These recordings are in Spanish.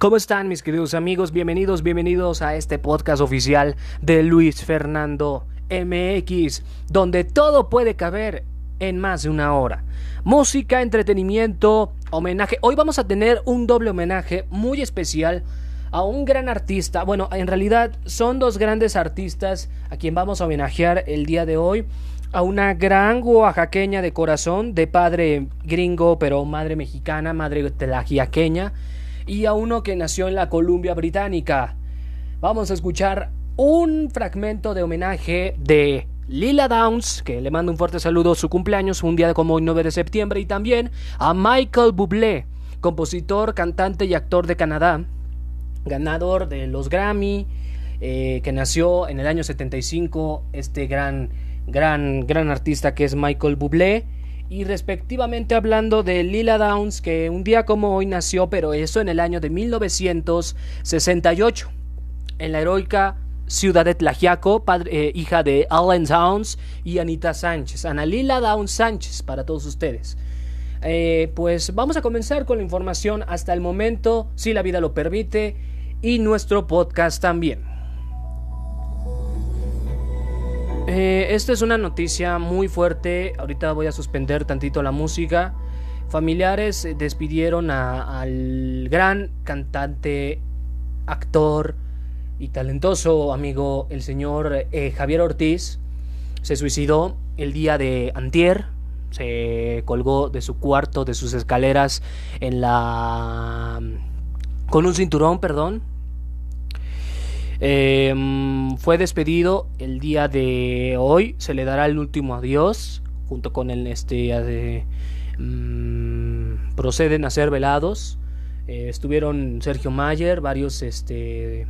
¿Cómo están mis queridos amigos? Bienvenidos, bienvenidos a este podcast oficial de Luis Fernando MX, donde todo puede caber en más de una hora. Música, entretenimiento, homenaje. Hoy vamos a tener un doble homenaje muy especial a un gran artista. Bueno, en realidad son dos grandes artistas a quien vamos a homenajear el día de hoy. A una gran oaxaqueña de corazón, de padre gringo, pero madre mexicana, madre telajiaqueña y a uno que nació en la Columbia Británica. Vamos a escuchar un fragmento de homenaje de Lila Downs, que le mando un fuerte saludo, su cumpleaños, un día como hoy 9 de septiembre, y también a Michael Bublé, compositor, cantante y actor de Canadá, ganador de los Grammy, eh, que nació en el año 75, este gran, gran, gran artista que es Michael Bublé y respectivamente hablando de Lila Downs, que un día como hoy nació, pero eso en el año de 1968, en la heroica ciudad de Tlajiaco, eh, hija de Alan Downs y Anita Sánchez, Ana Lila Downs Sánchez, para todos ustedes. Eh, pues vamos a comenzar con la información hasta el momento, si la vida lo permite, y nuestro podcast también. Eh, esta es una noticia muy fuerte. Ahorita voy a suspender tantito la música. Familiares eh, despidieron al gran cantante, actor y talentoso amigo, el señor eh, Javier Ortiz. Se suicidó el día de antier. Se colgó de su cuarto, de sus escaleras, con un cinturón, perdón, Em, fue despedido el día de hoy. Se le dará el último adiós. Junto con el este. Mm, proceden a ser velados. Eh, estuvieron Sergio Mayer, varios este,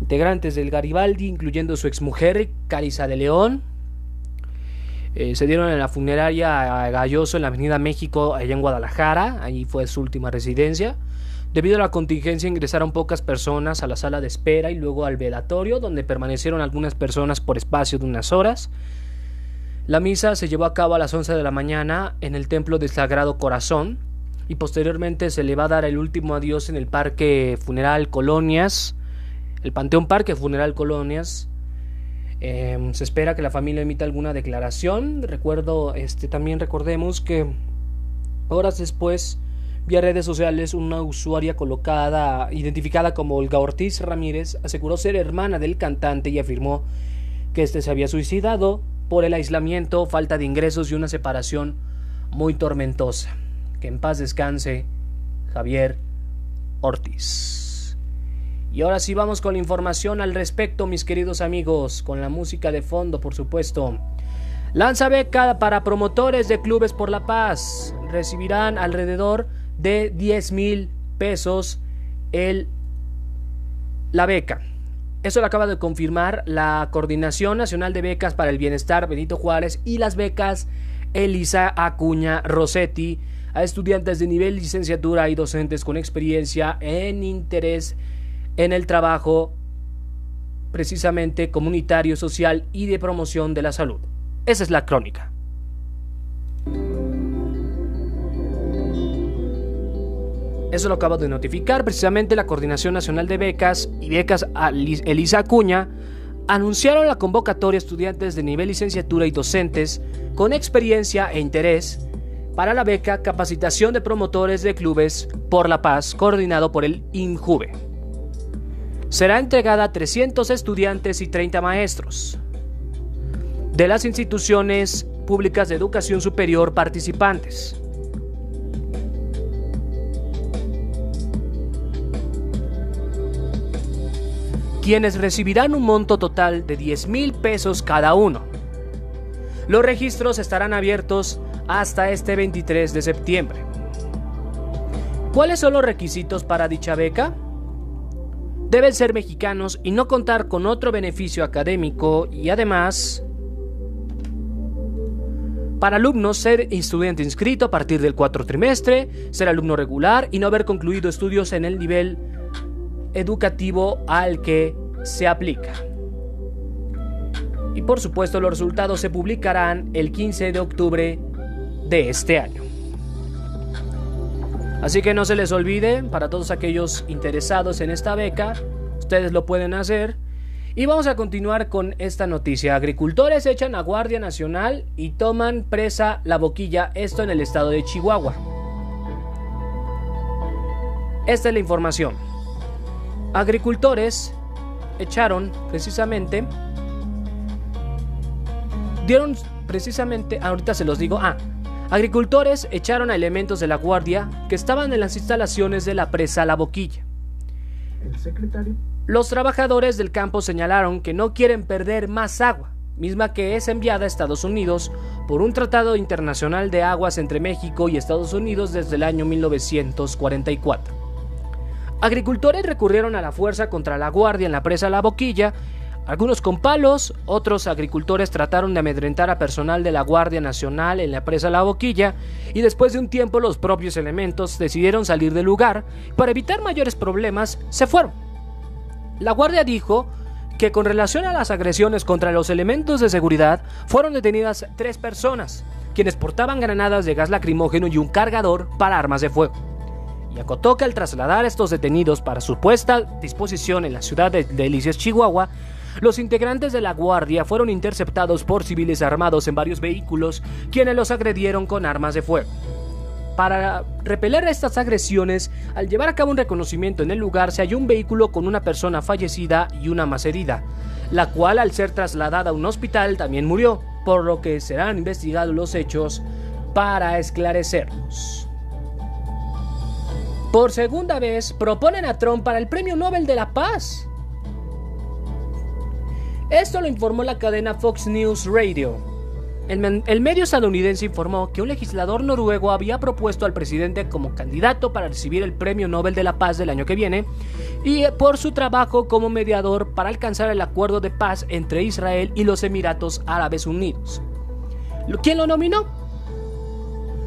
integrantes del Garibaldi, incluyendo su exmujer, Carisa de León. Eh, se dieron en la funeraria a Galloso en la Avenida México, allá en Guadalajara. Allí fue su última residencia. Debido a la contingencia ingresaron pocas personas a la sala de espera y luego al velatorio, donde permanecieron algunas personas por espacio de unas horas. La misa se llevó a cabo a las 11 de la mañana en el Templo del Sagrado Corazón y posteriormente se le va a dar el último adiós en el Parque Funeral Colonias, el Panteón Parque Funeral Colonias. Em, se espera que la familia emita alguna declaración. Recuerdo, este, también recordemos que horas después Vía redes sociales, una usuaria colocada, identificada como Olga Ortiz Ramírez, aseguró ser hermana del cantante y afirmó que este se había suicidado por el aislamiento, falta de ingresos y una separación muy tormentosa. Que en paz descanse Javier Ortiz. Y ahora sí vamos con la información al respecto, mis queridos amigos, con la música de fondo, por supuesto. Lanza beca para promotores de clubes por la paz. Recibirán alrededor de 10 mil pesos el, la beca. Eso lo acaba de confirmar la Coordinación Nacional de Becas para el Bienestar Benito Juárez y las becas Elisa Acuña Rossetti a estudiantes de nivel licenciatura y docentes con experiencia en interés en el trabajo precisamente comunitario, social y de promoción de la salud. Esa es la crónica. Eso lo acaba de notificar precisamente la Coordinación Nacional de Becas y Becas Elisa Acuña anunciaron la convocatoria a estudiantes de nivel licenciatura y docentes con experiencia e interés para la beca Capacitación de Promotores de Clubes por la Paz, coordinado por el INJUVE. Será entregada a 300 estudiantes y 30 maestros de las instituciones públicas de educación superior participantes. Quienes recibirán un monto total de 10 mil pesos cada uno. Los registros estarán abiertos hasta este 23 de septiembre. ¿Cuáles son los requisitos para dicha beca? Deben ser mexicanos y no contar con otro beneficio académico y además para alumnos, ser estudiante inscrito a partir del cuarto trimestre, ser alumno regular y no haber concluido estudios en el nivel educativo al que se aplica. Y por supuesto los resultados se publicarán el 15 de octubre de este año. Así que no se les olvide, para todos aquellos interesados en esta beca, ustedes lo pueden hacer. Y vamos a continuar con esta noticia. Agricultores echan a Guardia Nacional y toman presa la boquilla, esto en el estado de Chihuahua. Esta es la información. Agricultores echaron precisamente, dieron precisamente, ahorita se los digo, ah, agricultores echaron a elementos de la Guardia que estaban en las instalaciones de la presa La Boquilla. El secretario los trabajadores del campo señalaron que no quieren perder más agua, misma que es enviada a Estados Unidos por un tratado internacional de aguas entre México y Estados Unidos desde el año 1944. Agricultores recurrieron a la fuerza contra la guardia en la presa La Boquilla, algunos con palos, otros agricultores trataron de amedrentar a personal de la Guardia Nacional en la presa La Boquilla y después de un tiempo los propios elementos decidieron salir del lugar. Para evitar mayores problemas, se fueron. La Guardia dijo que con relación a las agresiones contra los elementos de seguridad fueron detenidas tres personas, quienes portaban granadas de gas lacrimógeno y un cargador para armas de fuego. Y acotó que al trasladar a estos detenidos para su puesta disposición en la ciudad de Delicias, Chihuahua, los integrantes de la Guardia fueron interceptados por civiles armados en varios vehículos, quienes los agredieron con armas de fuego. Para repeler estas agresiones, al llevar a cabo un reconocimiento en el lugar se halló un vehículo con una persona fallecida y una más herida, la cual al ser trasladada a un hospital también murió, por lo que serán investigados los hechos para esclarecerlos. Por segunda vez proponen a Trump para el Premio Nobel de la Paz. Esto lo informó la cadena Fox News Radio. El, medio estadounidense informó que un legislador noruego había propuesto al presidente como candidato para recibir el Premio Nobel de la Paz del año que viene y por su trabajo como mediador para alcanzar el acuerdo de paz entre Israel y los Emiratos Árabes Unidos. ¿Quién lo nominó?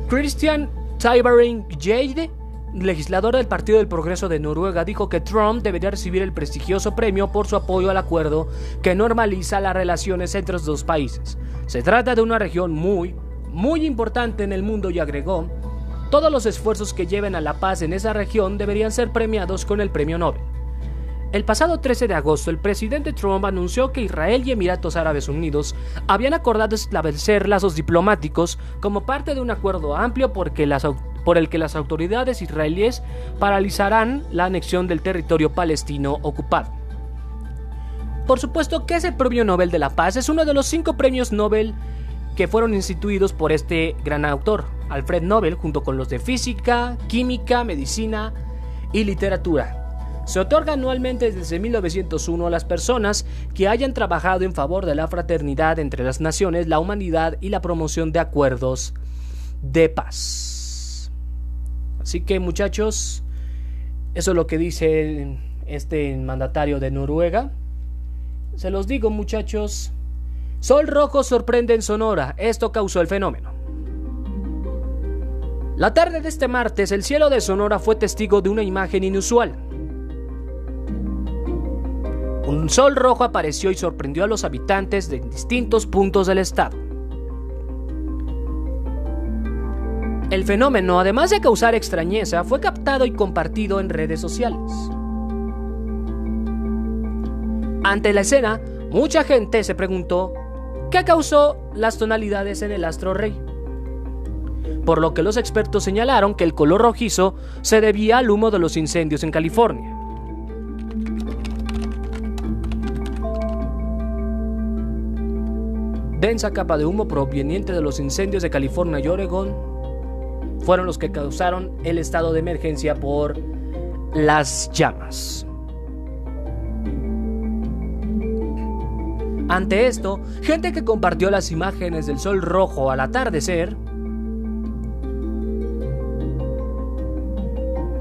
Christian Tybering Jade legislador del Partido del Progreso de Noruega dijo que Trump debería recibir el prestigioso premio por su apoyo al acuerdo que normaliza las relaciones entre los dos países. Se trata de una región muy, muy importante en el mundo y agregó, todos los esfuerzos que lleven a la paz en esa región deberían ser premiados con el premio Nobel. El pasado 13 de agosto, el presidente Trump anunció que Israel y Emiratos Árabes Unidos habían acordado establecer lazos diplomáticos como parte de un acuerdo amplio porque las por el que las autoridades israelíes paralizarán la anexión del territorio palestino ocupado. Por supuesto que ese premio Nobel de la Paz es uno de los cinco premios Nobel que fueron instituidos por este gran autor, Alfred Nobel, junto con los de física, química, medicina y literatura. Se otorga anualmente desde 1901 a las personas que hayan trabajado en favor de la fraternidad entre las naciones, la humanidad y la promoción de acuerdos de paz. Así que muchachos, eso es lo que dice este mandatario de Noruega. Se los digo muchachos, Sol rojo sorprende en Sonora, esto causó el fenómeno. La tarde de este martes, el cielo de Sonora fue testigo de una imagen inusual. Un sol rojo apareció y sorprendió a los habitantes de distintos puntos del estado. El fenómeno, además de causar extrañeza, fue captado y compartido en redes sociales. Ante la escena, mucha gente se preguntó qué causó las tonalidades en el astro rey. Por lo que los expertos señalaron que el color rojizo se debía al humo de los incendios en California. Densa capa de humo proveniente de los incendios de California y Oregón fueron los que causaron el estado de emergencia por las llamas. Ante esto, gente que compartió las imágenes del sol rojo al atardecer,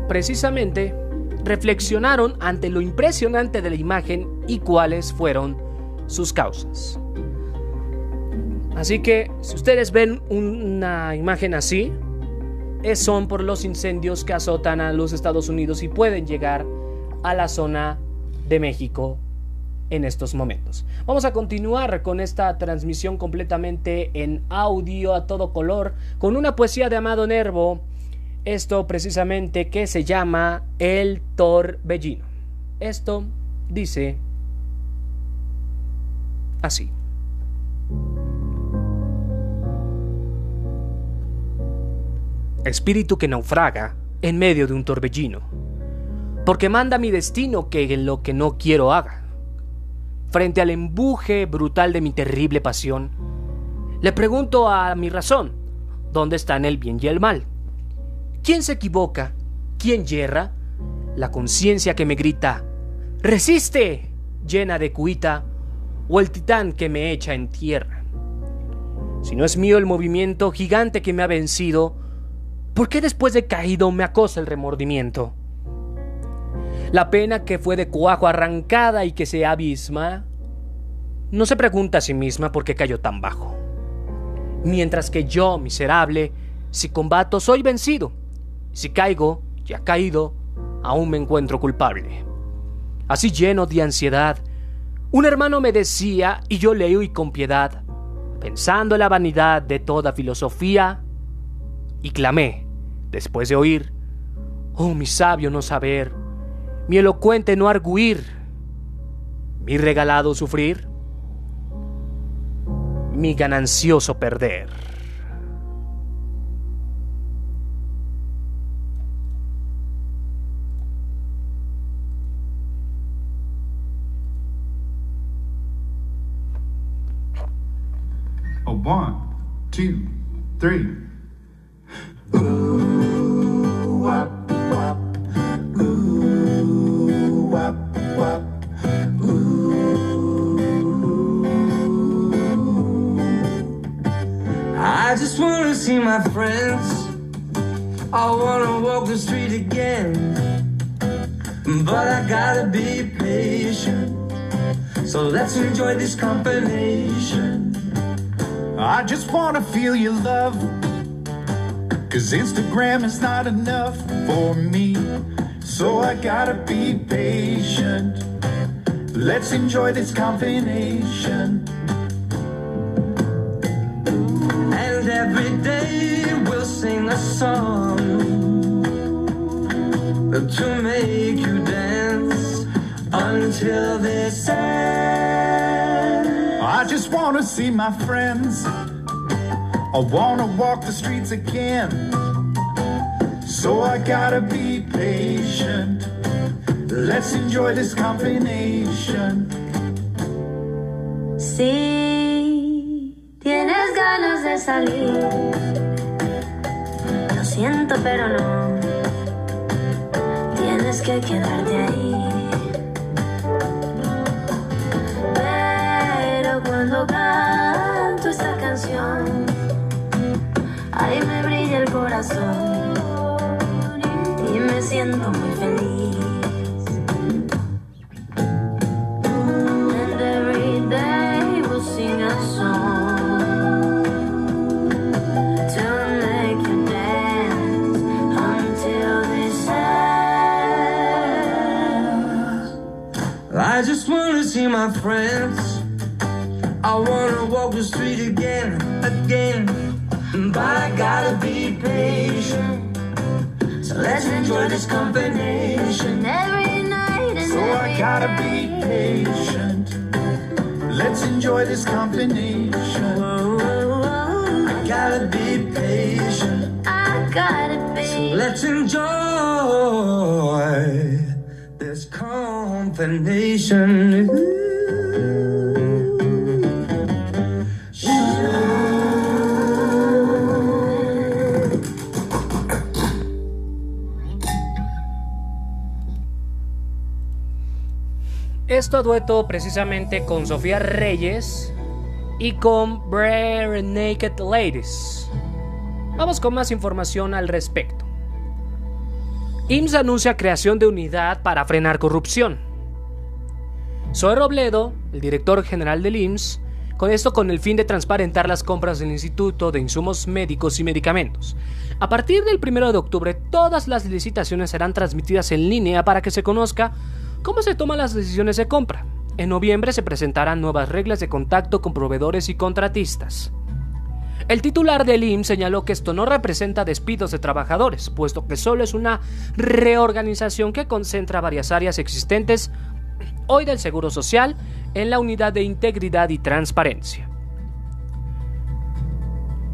precisamente reflexionaron ante lo impresionante de la imagen y cuáles fueron sus causas. Así que si ustedes ven una imagen así, son por los incendios que azotan a los Estados Unidos y pueden llegar a la zona de México en estos momentos. Vamos a continuar con esta transmisión completamente en audio a todo color con una poesía de Amado Nervo Esto precisamente que se llama el torbellino. Esto dice así. Espíritu que naufraga en medio de un torbellino, porque manda mi destino que lo que no quiero haga. Frente al embuje brutal de mi terrible pasión, le pregunto a mi razón, ¿dónde están el bien y el mal? ¿Quién se equivoca? ¿Quién yerra? La conciencia que me grita, ¡resiste! llena de cuita, o el titán que me echa en tierra. Si no es mío el movimiento gigante que me ha vencido, ¿por qué después de caído me acosa el remordimiento? La pena que fue de cuajo arrancada y que se abisma, no se pregunta a sí misma por qué cayó tan bajo. Mientras que yo, miserable, si combato soy vencido, si caigo, ya caído, aún me encuentro culpable. Así lleno de ansiedad, un hermano me decía, y yo leo y con piedad, pensando en la vanidad de toda filosofía, y clamé, después de oír, oh mi sabio no saber, mi elocuente no arguir, mi regalado sufrir, mi ganancioso perder. One, two, three. I just wanna see my friends. I wanna walk the street again. But I gotta be patient. So let's enjoy this combination. I just wanna feel your love. Cause Instagram is not enough for me. So I gotta be patient. Let's enjoy this combination. And every day we'll sing a song to make you dance until this ends. I just wanna see my friends. I wanna walk the streets again. So I gotta be patient. Let's enjoy this combination. Si tienes ganas de salir, lo siento, pero no. Tienes que quedarte ahí. Pero cuando corazón y me siento muy feliz. I just wanna see my friends. I wanna walk the street again, again. But I gotta be patient. So let's enjoy this combination. Every night and So I gotta be patient. Let's enjoy this combination. I gotta be patient. I gotta be. So Let's enjoy this combination. Esto a dueto precisamente con Sofía Reyes y con Bare Naked Ladies. Vamos con más información al respecto. IMSS anuncia creación de unidad para frenar corrupción. Zoe Robledo, el director general del IMSS, con esto con el fin de transparentar las compras del Instituto de Insumos Médicos y Medicamentos. A partir del 1 de octubre, todas las licitaciones serán transmitidas en línea para que se conozca cómo se toman las decisiones de compra. En noviembre se presentarán nuevas reglas de contacto con proveedores y contratistas. El titular del IMSS señaló que esto no representa despidos de trabajadores, puesto que solo es una reorganización que concentra varias áreas existentes hoy del Seguro Social en la unidad de integridad y transparencia.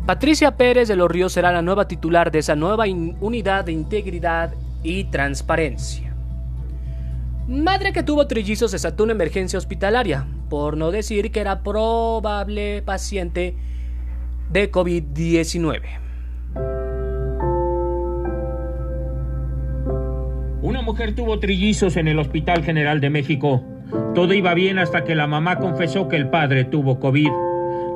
Patricia Pérez de los Ríos será la nueva titular de esa nueva unidad de integridad y transparencia. Madre que tuvo trillizos desató una emergencia hospitalaria, por no decir que era probable paciente de COVID-19. Una mujer tuvo trillizos en el Hospital General de México. Todo iba bien hasta que la mamá confesó que el padre tuvo COVID.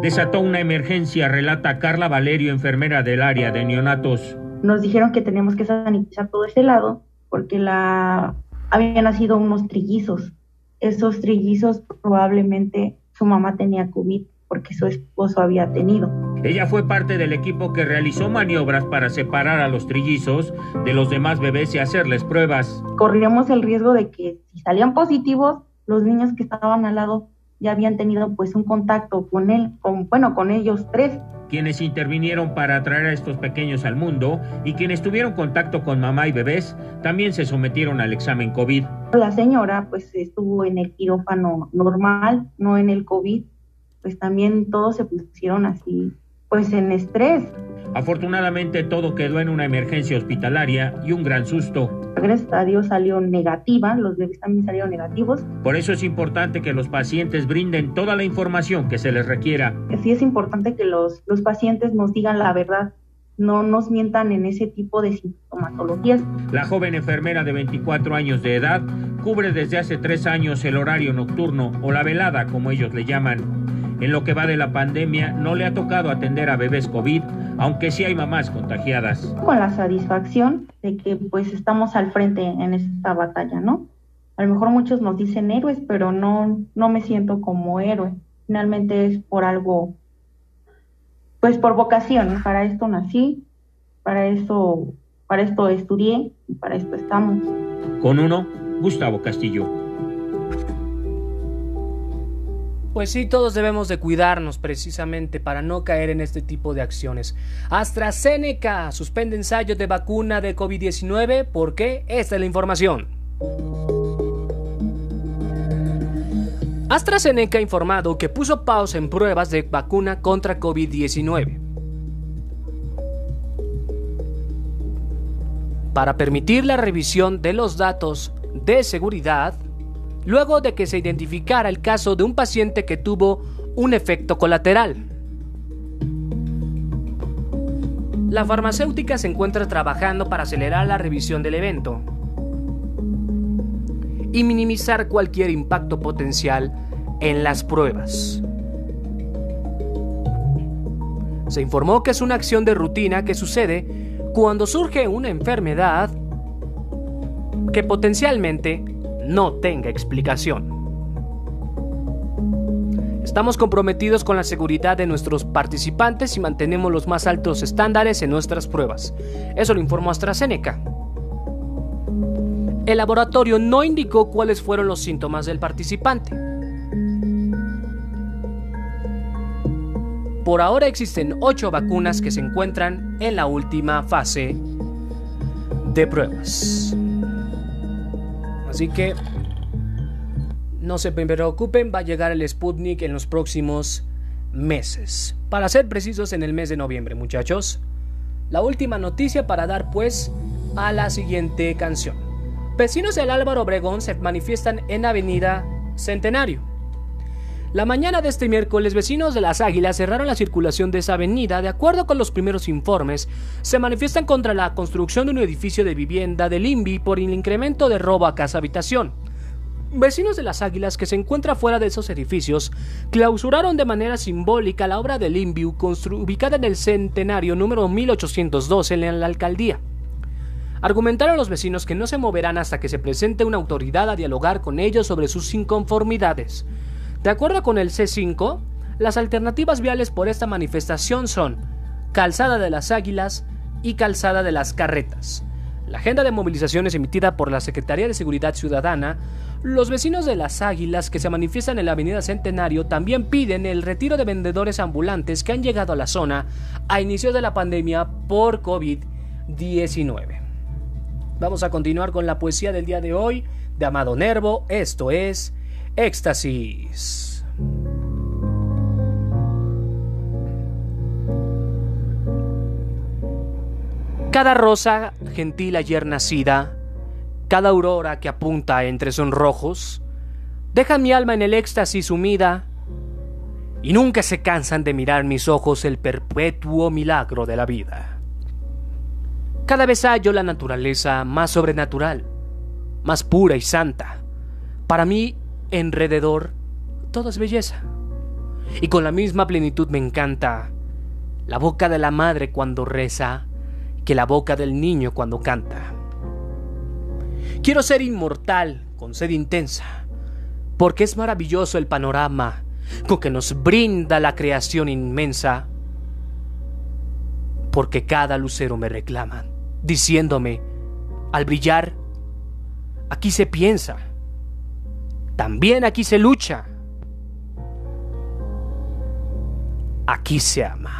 Desató una emergencia, relata Carla Valerio, enfermera del área de neonatos. Nos dijeron que tenemos que sanitizar todo ese lado porque la habían nacido unos trillizos. Esos trillizos probablemente su mamá tenía COVID porque su esposo había tenido. Ella fue parte del equipo que realizó maniobras para separar a los trillizos de los demás bebés y hacerles pruebas. Corríamos el riesgo de que si salían positivos, los niños que estaban al lado ya habían tenido pues un contacto con él, con bueno, con ellos tres. Quienes intervinieron para traer a estos pequeños al mundo y quienes tuvieron contacto con mamá y bebés también se sometieron al examen COVID. La señora pues estuvo en el quirófano normal, no en el COVID pues también todos se pusieron así, pues en estrés. Afortunadamente todo quedó en una emergencia hospitalaria y un gran susto. Gracias a Dios salió negativa, los bebés también salieron negativos. Por eso es importante que los pacientes brinden toda la información que se les requiera. Sí es importante que los, los pacientes nos digan la verdad, no nos mientan en ese tipo de sintomatologías. La joven enfermera de 24 años de edad cubre desde hace tres años el horario nocturno o la velada, como ellos le llaman. En lo que va de la pandemia, no le ha tocado atender a bebés COVID, aunque sí hay mamás contagiadas. Con la satisfacción de que pues estamos al frente en esta batalla, ¿no? A lo mejor muchos nos dicen héroes, pero no, no me siento como héroe. Finalmente es por algo, pues por vocación. Para esto nací, para eso, para esto estudié y para esto estamos. Con uno, Gustavo Castillo. Pues sí, todos debemos de cuidarnos precisamente para no caer en este tipo de acciones. AstraZeneca suspende ensayos de vacuna de COVID-19. ¿Por qué? Esta es la información. AstraZeneca ha informado que puso pausa en pruebas de vacuna contra COVID-19. Para permitir la revisión de los datos de seguridad luego de que se identificara el caso de un paciente que tuvo un efecto colateral. La farmacéutica se encuentra trabajando para acelerar la revisión del evento y minimizar cualquier impacto potencial en las pruebas. Se informó que es una acción de rutina que sucede cuando surge una enfermedad que potencialmente no tenga explicación. Estamos comprometidos con la seguridad de nuestros participantes y mantenemos los más altos estándares en nuestras pruebas. Eso lo informó AstraZeneca. El laboratorio no indicó cuáles fueron los síntomas del participante. Por ahora existen ocho vacunas que se encuentran en la última fase de pruebas. Así que no se preocupen, va a llegar el Sputnik en los próximos meses. Para ser precisos, en el mes de noviembre, muchachos. La última noticia para dar pues a la siguiente canción. Vecinos del Álvaro Obregón se manifiestan en Avenida Centenario. La mañana de este miércoles, vecinos de Las Águilas cerraron la circulación de esa avenida. De acuerdo con los primeros informes, se manifiestan contra la construcción de un edificio de vivienda del INVI por el incremento de robo a casa habitación. Vecinos de Las Águilas que se encuentran fuera de esos edificios clausuraron de manera simbólica la obra del INVI ubicada en el centenario número 1812 en la alcaldía. Argumentaron los vecinos que no se moverán hasta que se presente una autoridad a dialogar con ellos sobre sus inconformidades. De acuerdo con el C5, las alternativas viales por esta manifestación son Calzada de las Águilas y Calzada de las Carretas. la agenda de movilizaciones emitida por la Secretaría de Seguridad Ciudadana, los vecinos de las Águilas que se manifiestan en la Avenida Centenario también piden el retiro de vendedores ambulantes que han llegado a la zona a inicio de la pandemia por COVID-19. Vamos a continuar con la poesía del día de hoy de Amado Nervo. Esto es Éxtasis. Cada rosa gentil ayer nacida, cada aurora que apunta entre sonrojos, deja mi alma en el éxtasis sumida y nunca se cansan de mirar mis ojos el perpetuo milagro de la vida. Cada vez hallo la naturaleza más sobrenatural, más pura y santa. Para mí, enrededor, todo es belleza. Y con la misma plenitud me encanta la boca de la madre cuando reza que la boca del niño cuando canta. Quiero ser inmortal con sed intensa, porque es maravilloso el panorama con que nos brinda la creación inmensa, porque cada lucero me reclama, diciéndome, al brillar, aquí se piensa, también aquí se lucha, aquí se ama.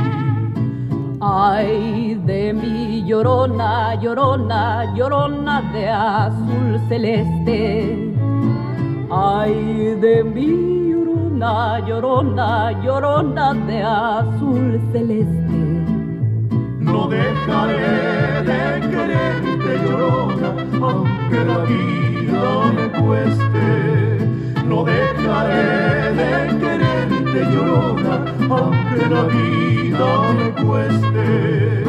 Ay de mi llorona, llorona, llorona de azul celeste. Ay de mi llorona, llorona, llorona de azul celeste. No dejaré de quererte, llorona, aunque la vida me cueste. No dejaré de quererte, llorona, aunque la vida me cueste.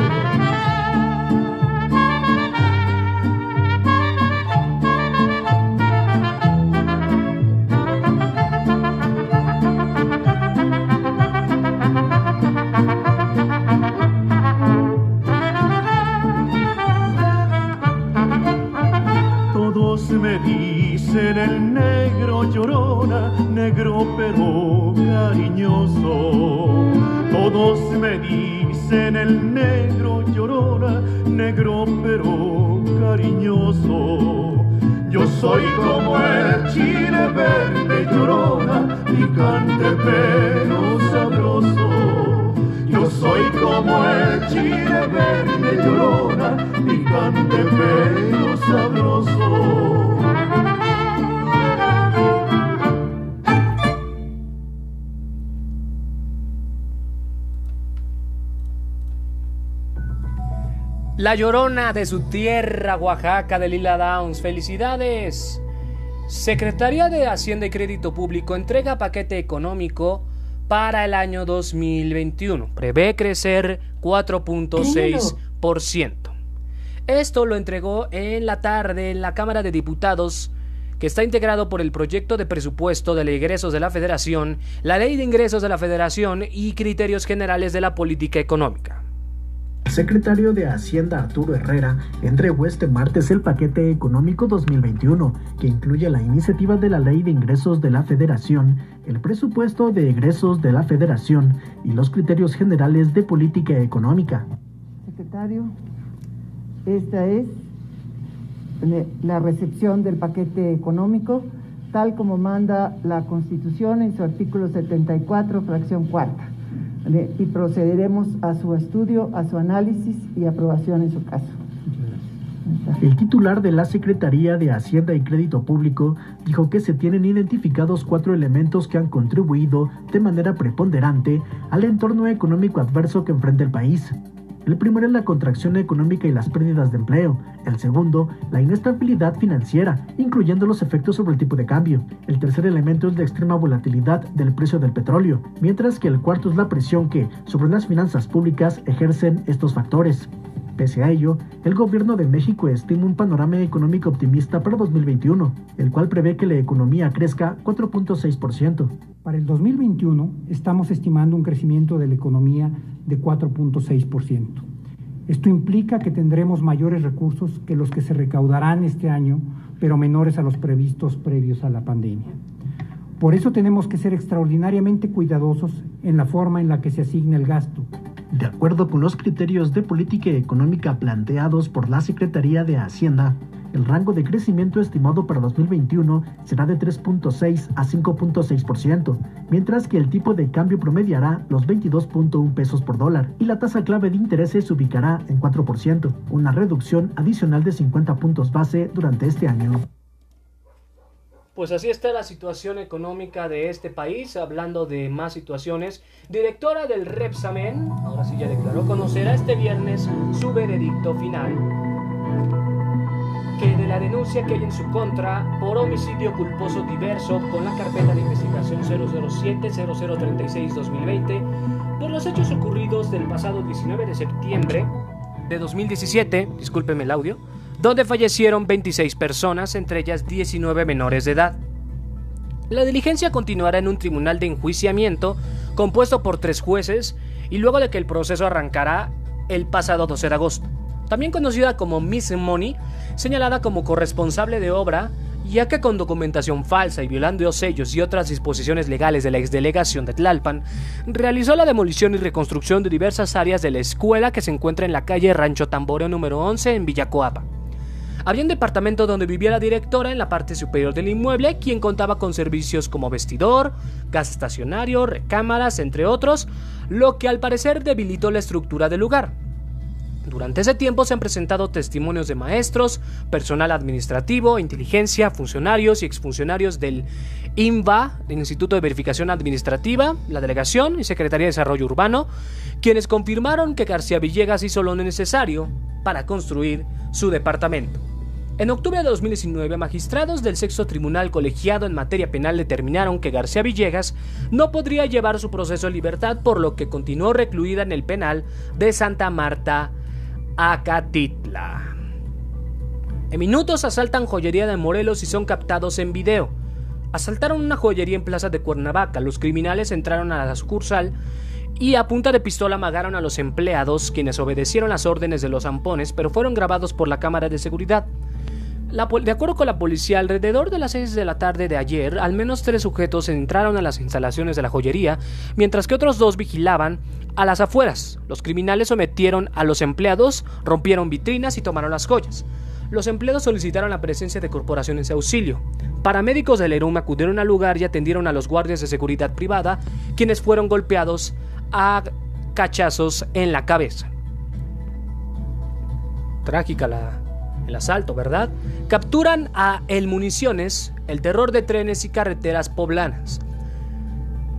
Yo La llorona de su tierra, Oaxaca, de Lila Downs. ¡Felicidades! Secretaría de Hacienda y Crédito Público entrega paquete económico para el año 2021. Prevé crecer 4.6%. Esto lo entregó en la tarde en la Cámara de Diputados que está integrado por el proyecto de presupuesto de los ingresos de la Federación, la Ley de Ingresos de la Federación y criterios generales de la política económica. Secretario de Hacienda Arturo Herrera entregó este martes el paquete económico 2021, que incluye la iniciativa de la Ley de Ingresos de la Federación, el presupuesto de egresos de la Federación y los criterios generales de política económica. Secretario, esta es la recepción del paquete económico, tal como manda la Constitución en su artículo 74, fracción cuarta. Y procederemos a su estudio, a su análisis y aprobación en su caso. El titular de la Secretaría de Hacienda y Crédito Público dijo que se tienen identificados cuatro elementos que han contribuido de manera preponderante al entorno económico adverso que enfrenta el país. El primero es la contracción económica y las pérdidas de empleo. El segundo, la inestabilidad financiera, incluyendo los efectos sobre el tipo de cambio. El tercer elemento es la extrema volatilidad del precio del petróleo, mientras que el cuarto es la presión que, sobre las finanzas públicas, ejercen estos factores. Pese a ello, el gobierno de México estima un panorama económico optimista para 2021, el cual prevé que la economía crezca 4.6%. Para el 2021 estamos estimando un crecimiento de la economía de 4.6%. Esto implica que tendremos mayores recursos que los que se recaudarán este año, pero menores a los previstos previos a la pandemia. Por eso tenemos que ser extraordinariamente cuidadosos en la forma en la que se asigna el gasto, de acuerdo con los criterios de política económica planteados por la Secretaría de Hacienda, el rango de crecimiento estimado para 2021 será de 3.6 a 5.6%, mientras que el tipo de cambio promediará los 22.1 pesos por dólar y la tasa clave de intereses se ubicará en 4%, una reducción adicional de 50 puntos base durante este año. Pues así está la situación económica de este país, hablando de más situaciones. Directora del Repsamen, ahora sí ya declaró, conocerá este viernes su veredicto final. Que de la denuncia que hay en su contra por homicidio culposo diverso con la carpeta de investigación 007-0036-2020 por los hechos ocurridos del pasado 19 de septiembre de 2017, discúlpeme el audio, donde fallecieron 26 personas, entre ellas 19 menores de edad. La diligencia continuará en un tribunal de enjuiciamiento compuesto por tres jueces y luego de que el proceso arrancará el pasado 12 de agosto. También conocida como Miss Money, señalada como corresponsable de obra, ya que con documentación falsa y violando sellos y otras disposiciones legales de la exdelegación de Tlalpan, realizó la demolición y reconstrucción de diversas áreas de la escuela que se encuentra en la calle Rancho Tamboreo número 11 en Villacoapa. Había un departamento donde vivía la directora en la parte superior del inmueble, quien contaba con servicios como vestidor, gas estacionario, recámaras, entre otros, lo que al parecer debilitó la estructura del lugar. Durante ese tiempo se han presentado testimonios de maestros, personal administrativo, inteligencia, funcionarios y exfuncionarios del INVA, Instituto de Verificación Administrativa, la Delegación y Secretaría de Desarrollo Urbano, quienes confirmaron que García Villegas hizo lo necesario para construir su departamento. En octubre de 2019, magistrados del sexto tribunal colegiado en materia penal determinaron que García Villegas no podría llevar su proceso en libertad, por lo que continuó recluida en el penal de Santa Marta, Acatitla. En minutos asaltan joyería de Morelos y son captados en video. Asaltaron una joyería en Plaza de Cuernavaca. Los criminales entraron a la sucursal y a punta de pistola amagaron a los empleados, quienes obedecieron las órdenes de los zampones, pero fueron grabados por la cámara de seguridad de acuerdo con la policía, alrededor de las 6 de la tarde de ayer, al menos tres sujetos entraron a las instalaciones de la joyería, mientras que otros dos vigilaban a las afueras. Los criminales sometieron a los empleados, rompieron vitrinas y tomaron las joyas. Los empleados solicitaron la presencia de corporaciones de auxilio. Paramédicos del ERUM acudieron al lugar y atendieron a los guardias de seguridad privada, quienes fueron golpeados a cachazos en la cabeza. Trágica la, el asalto, ¿verdad? Capturan a El Municiones, el terror de trenes y carreteras poblanas.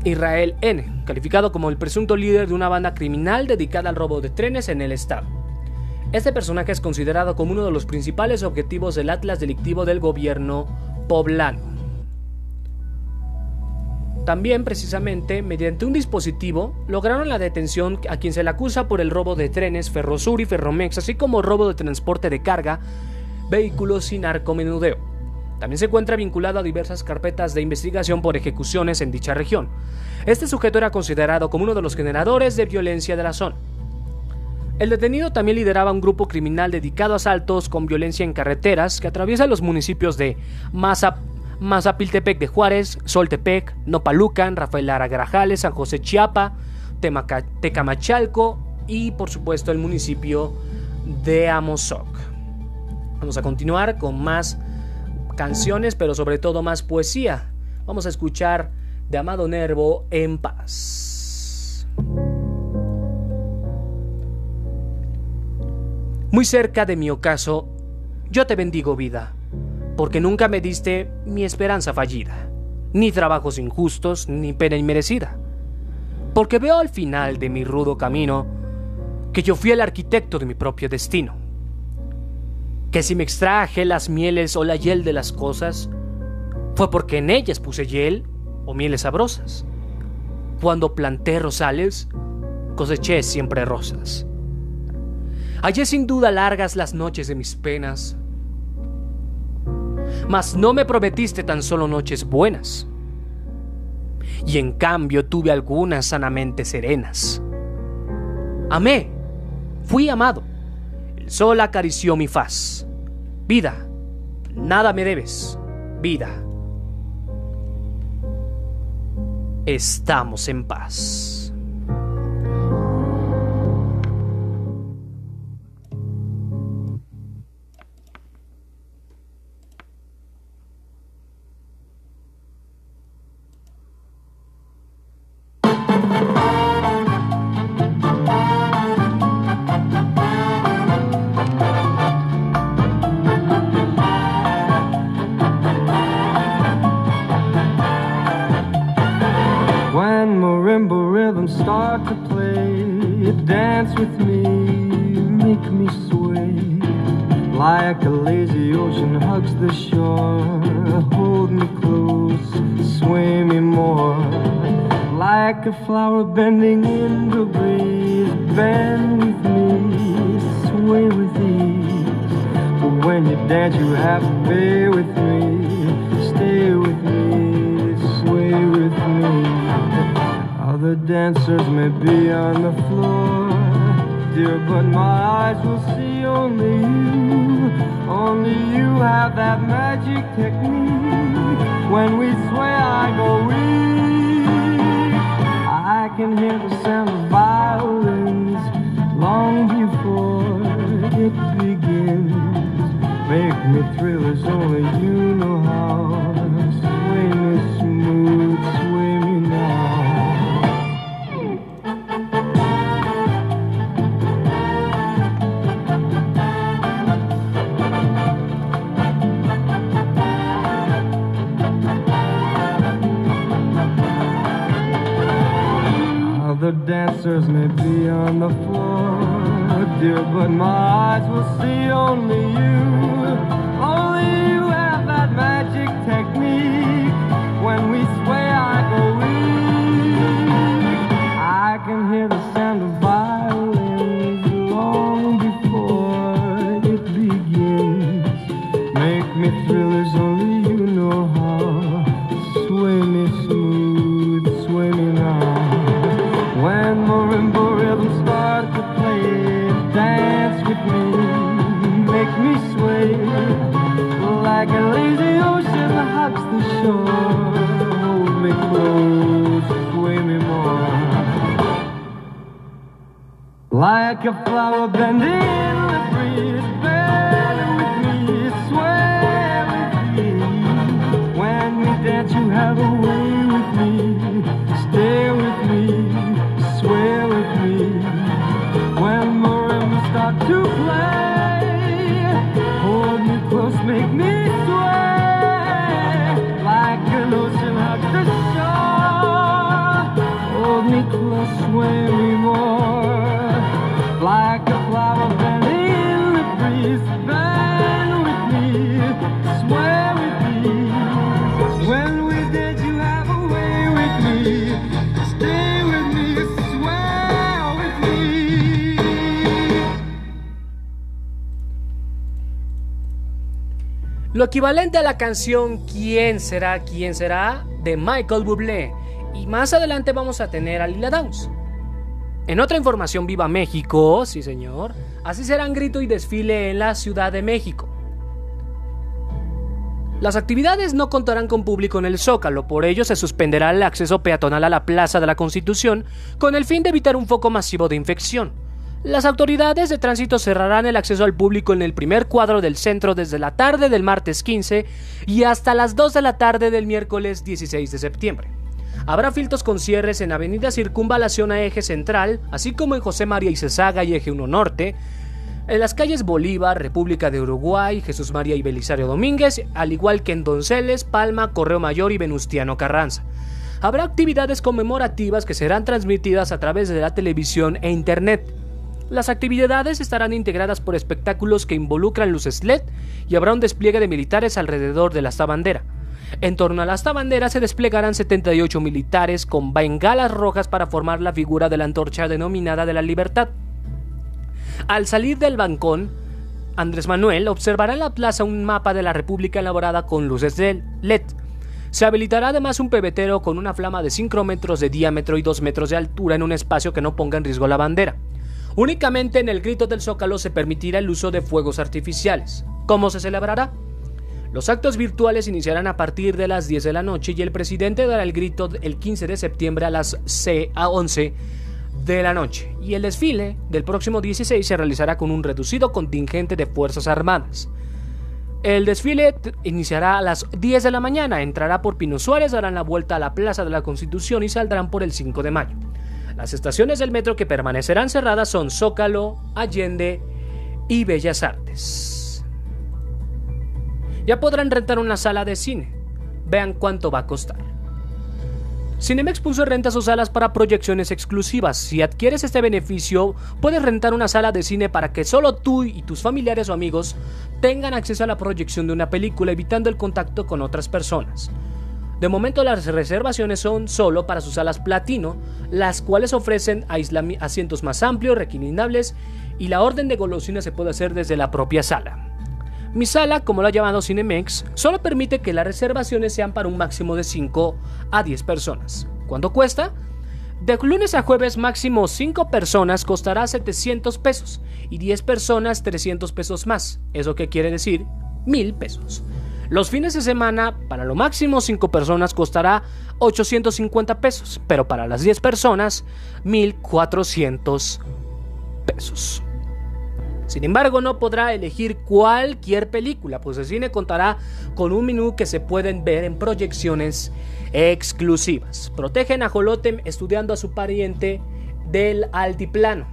Israel N., calificado como el presunto líder de una banda criminal dedicada al robo de trenes en el estado. Este personaje es considerado como uno de los principales objetivos del atlas delictivo del gobierno poblano. También, precisamente, mediante un dispositivo, lograron la detención a quien se le acusa por el robo de trenes Ferrosur y Ferromex, así como robo de transporte de carga, vehículos y narcomenudeo. También se encuentra vinculado a diversas carpetas de investigación por ejecuciones en dicha región. Este sujeto era considerado como uno de los generadores de violencia de la zona. El detenido también lideraba un grupo criminal dedicado a asaltos con violencia en carreteras que atraviesa los municipios de Mazap Mazapiltepec de Juárez, Soltepec, Nopalucan, Rafael Lara San José Chiapa, Tecamachalco y por supuesto el municipio de Amozoc. Vamos a continuar con más canciones, pero sobre todo más poesía. Vamos a escuchar de Amado Nervo en paz. Muy cerca de mi ocaso, yo te bendigo vida porque nunca me diste mi esperanza fallida, ni trabajos injustos, ni pena inmerecida. Porque veo al final de mi rudo camino que yo fui el arquitecto de mi propio destino. Que si me extraje las mieles o la hiel de las cosas, fue porque en ellas puse hiel o mieles sabrosas. Cuando planté rosales, coseché siempre rosas. Hallé sin duda largas las noches de mis penas, mas no me prometiste tan solo noches buenas. Y en cambio tuve algunas sanamente serenas. Amé, fui amado, el sol acarició mi faz. Vida, nada me debes, vida. Estamos en paz. Dear, but my eyes will see only you. Like a flower bending in the breeze, bend with me, sway with me. When we dance, you have a way with me. Stay with me, sway with me. When marimbas start to play, hold me close, make me Lo equivalente a la canción ¿Quién será? ¿Quién será? de Michael Bublé. Y más adelante vamos a tener a Lila Downs. En otra información, viva México, sí señor. Así serán grito y desfile en la Ciudad de México. Las actividades no contarán con público en el Zócalo, por ello se suspenderá el acceso peatonal a la Plaza de la Constitución con el fin de evitar un foco masivo de infección. Las autoridades de tránsito cerrarán el acceso al público en el primer cuadro del centro desde la tarde del martes 15 y hasta las 2 de la tarde del miércoles 16 de septiembre. Habrá filtros con cierres en Avenida Circunvalación a Eje Central, así como en José María Icezaga y Eje 1 Norte, En las calles Bolívar, República de Uruguay, Jesús María y Belisario Domínguez, al igual que en Donceles, Palma, Correo Mayor y Venustiano Carranza. Habrá actividades conmemorativas que serán transmitidas a través de la televisión e internet. Las actividades estarán integradas por espectáculos que involucran luces LED y habrá un despliegue de militares alrededor de la bandera. En torno a la bandera se desplegarán 78 militares con bengalas rojas para formar la figura de la antorcha denominada de la libertad. Al salir del bancón, Andrés Manuel observará en la plaza un mapa de la República elaborada con luces LED. Se habilitará además un pebetero con una flama de 5 metros de diámetro y 2 metros de altura en un espacio que no ponga en riesgo la bandera. Únicamente en el grito del Zócalo se permitirá el uso de fuegos artificiales. ¿Cómo se celebrará? Los actos virtuales iniciarán a partir de las 10 de la noche y el presidente dará el grito el 15 de septiembre a las C a 11 de la noche. Y el desfile del próximo 16 se realizará con un reducido contingente de Fuerzas Armadas. El desfile iniciará a las 10 de la mañana, entrará por Pino Suárez, darán la vuelta a la Plaza de la Constitución y saldrán por el 5 de mayo. Las estaciones del metro que permanecerán cerradas son Zócalo, Allende y Bellas Artes. Ya podrán rentar una sala de cine. Vean cuánto va a costar. Cinemex puso en renta sus salas para proyecciones exclusivas. Si adquieres este beneficio, puedes rentar una sala de cine para que solo tú y tus familiares o amigos tengan acceso a la proyección de una película, evitando el contacto con otras personas. De momento las reservaciones son solo para sus salas platino, las cuales ofrecen asientos más amplios, reclinables y la orden de golosinas se puede hacer desde la propia sala. Mi sala, como lo ha llamado Cinemex, solo permite que las reservaciones sean para un máximo de 5 a 10 personas. ¿Cuánto cuesta? De lunes a jueves máximo 5 personas costará 700 pesos y 10 personas 300 pesos más. ¿Eso qué quiere decir? 1000 pesos. Los fines de semana, para lo máximo 5 personas costará 850 pesos, pero para las 10 personas, 1400 pesos. Sin embargo, no podrá elegir cualquier película, pues el cine contará con un menú que se pueden ver en proyecciones exclusivas. Protegen a Jolotem estudiando a su pariente del altiplano.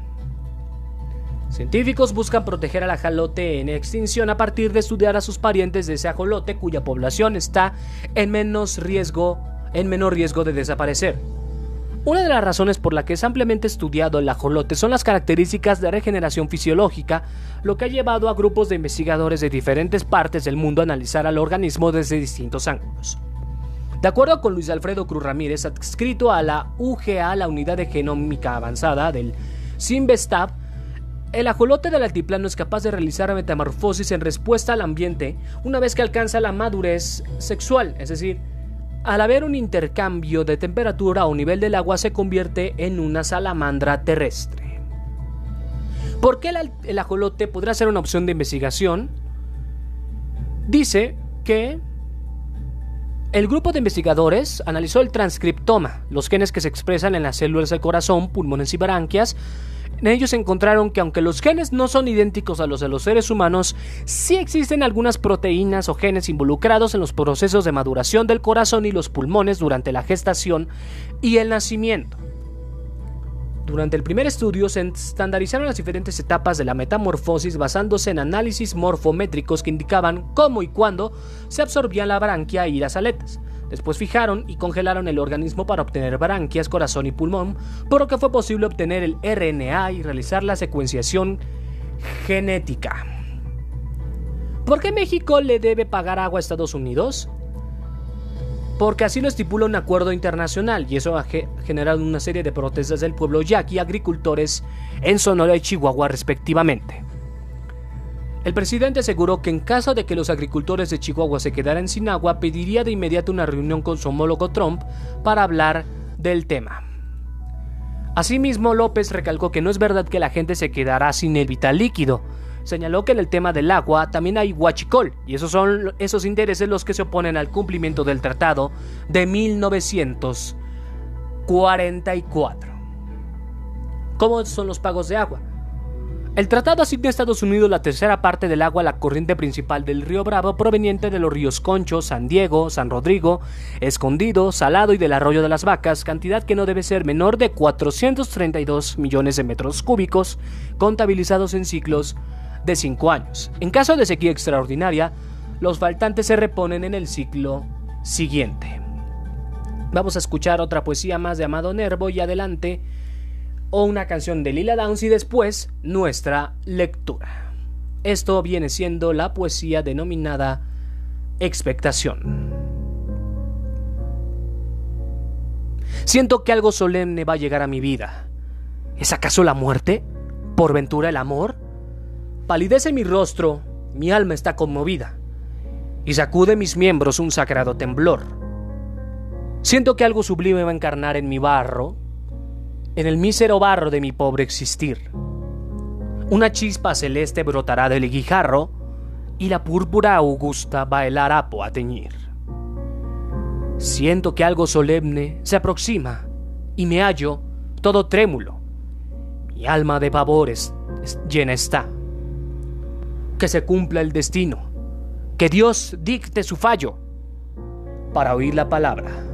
Científicos buscan proteger al ajolote en extinción a partir de estudiar a sus parientes de ese ajolote cuya población está en menos riesgo, en menor riesgo de desaparecer. Una de las razones por la que es ampliamente estudiado el ajolote son las características de regeneración fisiológica, lo que ha llevado a grupos de investigadores de diferentes partes del mundo a analizar al organismo desde distintos ángulos. De acuerdo con Luis Alfredo Cruz Ramírez, adscrito a la UGA, la Unidad de Genómica Avanzada del CIMBESTAB, el ajolote del altiplano es capaz de realizar metamorfosis en respuesta al ambiente una vez que alcanza la madurez sexual, es decir, al haber un intercambio de temperatura o nivel del agua se convierte en una salamandra terrestre. ¿Por qué el, ajolote podrá ser una opción de investigación? Dice que el grupo de investigadores analizó el transcriptoma, los genes que se expresan en las células del corazón, pulmones y branquias, ellos encontraron que aunque los genes no son idénticos a los de los seres humanos, sí existen algunas proteínas o genes involucrados en los procesos de maduración del corazón y los pulmones durante la gestación y el nacimiento. Durante el primer estudio se estandarizaron las diferentes etapas de la metamorfosis basándose en análisis morfométricos que indicaban cómo y cuándo se absorbían la branquia y las aletas. Después fijaron y congelaron el organismo para obtener branquias, corazón y pulmón, por lo que fue posible obtener el RNA y realizar la secuenciación genética. ¿Por qué México le debe pagar agua a Estados Unidos? Porque así lo estipula un acuerdo internacional y eso ha generado una serie de protestas del pueblo yaqui agricultores en Sonora y Chihuahua respectivamente. El presidente aseguró que en caso de que los agricultores de Chihuahua se quedaran sin agua, pediría de inmediato una reunión con su homólogo Trump para hablar del tema. Asimismo, López recalcó que no es verdad que la gente se quedará sin el vital líquido. Señaló que en el tema del agua también hay huachicol, y esos son esos intereses los que se oponen al cumplimiento del tratado de 1944. ¿Cómo son los pagos de agua? El tratado asigna a Estados Unidos la tercera parte del agua a la corriente principal del río Bravo proveniente de los ríos Concho, San Diego, San Rodrigo, Escondido, Salado y del Arroyo de las Vacas, cantidad que no debe ser menor de 432 millones de metros cúbicos, contabilizados en ciclos de 5 años. En caso de sequía extraordinaria, los faltantes se reponen en el ciclo siguiente. Vamos a escuchar otra poesía más de Amado Nervo y adelante o una canción de Lila Downs y después nuestra lectura. Esto viene siendo la poesía denominada expectación. Siento que algo solemne va a llegar a mi vida. ¿Es acaso la muerte? ¿Por ventura el amor? Palidece mi rostro, mi alma está conmovida, y sacude mis miembros un sagrado temblor. Siento que algo sublime va a encarnar en mi barro, en el mísero barro de mi pobre existir. Una chispa celeste brotará del guijarro, y la púrpura augusta va el harapo a teñir. Siento que algo solemne se aproxima, y me hallo todo trémulo. Mi alma de pavores llena está. Que se cumpla el destino, que Dios dicte su fallo para oír la palabra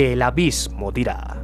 que el abismo dirá.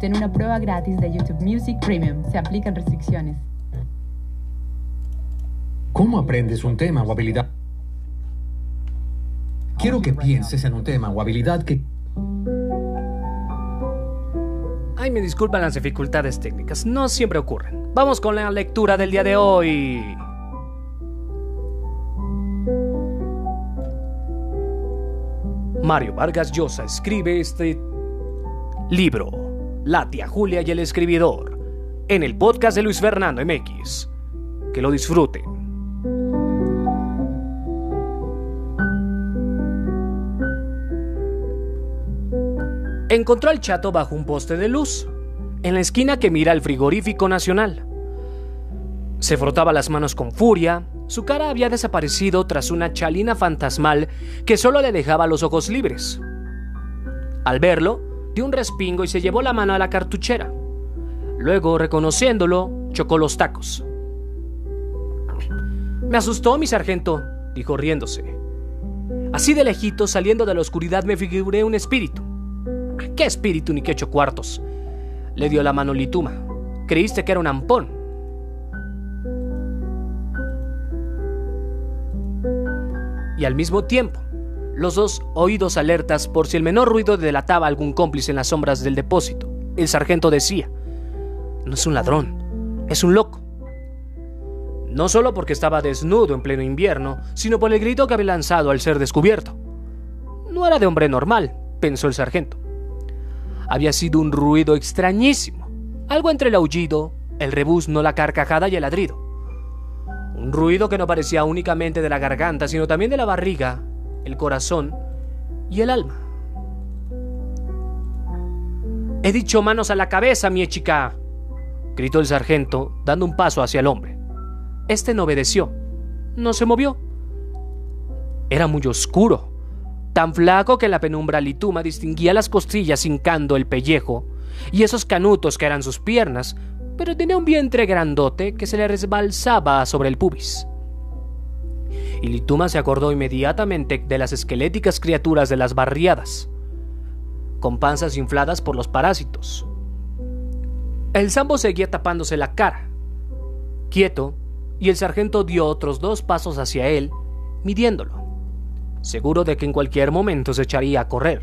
Obtén una prueba gratis de YouTube Music Premium. Se aplican restricciones. ¿Cómo aprendes un tema o habilidad? Quiero que pienses en un tema o habilidad que Ay, me disculpan las dificultades técnicas, no siempre ocurren. Vamos con la lectura del día de hoy. Mario Vargas Llosa escribe este libro, la tía Julia y el escribidor, en el podcast de Luis Fernando MX. Que lo disfruten. Encontró al chato bajo un poste de luz, en la esquina que mira al frigorífico nacional. Se frotaba las manos con furia, su cara había desaparecido tras una chalina fantasmal que solo le dejaba los ojos libres. Al verlo, un respingo y se llevó la mano a la cartuchera. Luego, reconociéndolo, chocó los tacos. Me asustó, mi sargento, dijo riéndose. Así de lejito, saliendo de la oscuridad, me figuré un espíritu. ¿Qué espíritu ni qué ocho cuartos? Le dio la mano Lituma. Creíste que era un ampón. Y al mismo tiempo, los dos oídos alertas por si el menor ruido delataba algún cómplice en las sombras del depósito. El sargento decía, no es un ladrón, es un loco. No solo porque estaba desnudo en pleno invierno, sino por el grito que había lanzado al ser descubierto. No era de hombre normal, pensó el sargento. Había sido un ruido extrañísimo, algo entre el aullido, el rebuzno, la carcajada y el ladrido. Un ruido que no parecía únicamente de la garganta, sino también de la barriga, el corazón y el alma. He dicho manos a la cabeza, mi chica, gritó el sargento, dando un paso hacia el hombre. Este no obedeció, no se movió. Era muy oscuro, tan flaco que la penumbra lituma distinguía las costillas hincando el pellejo y esos canutos que eran sus piernas, pero tenía un vientre grandote que se le resbalzaba sobre el pubis. Y Lituma se acordó inmediatamente de las esqueléticas criaturas de las barriadas, con panzas infladas por los parásitos. El sambo seguía tapándose la cara, quieto, y el sargento dio otros dos pasos hacia él, midiéndolo, seguro de que en cualquier momento se echaría a correr.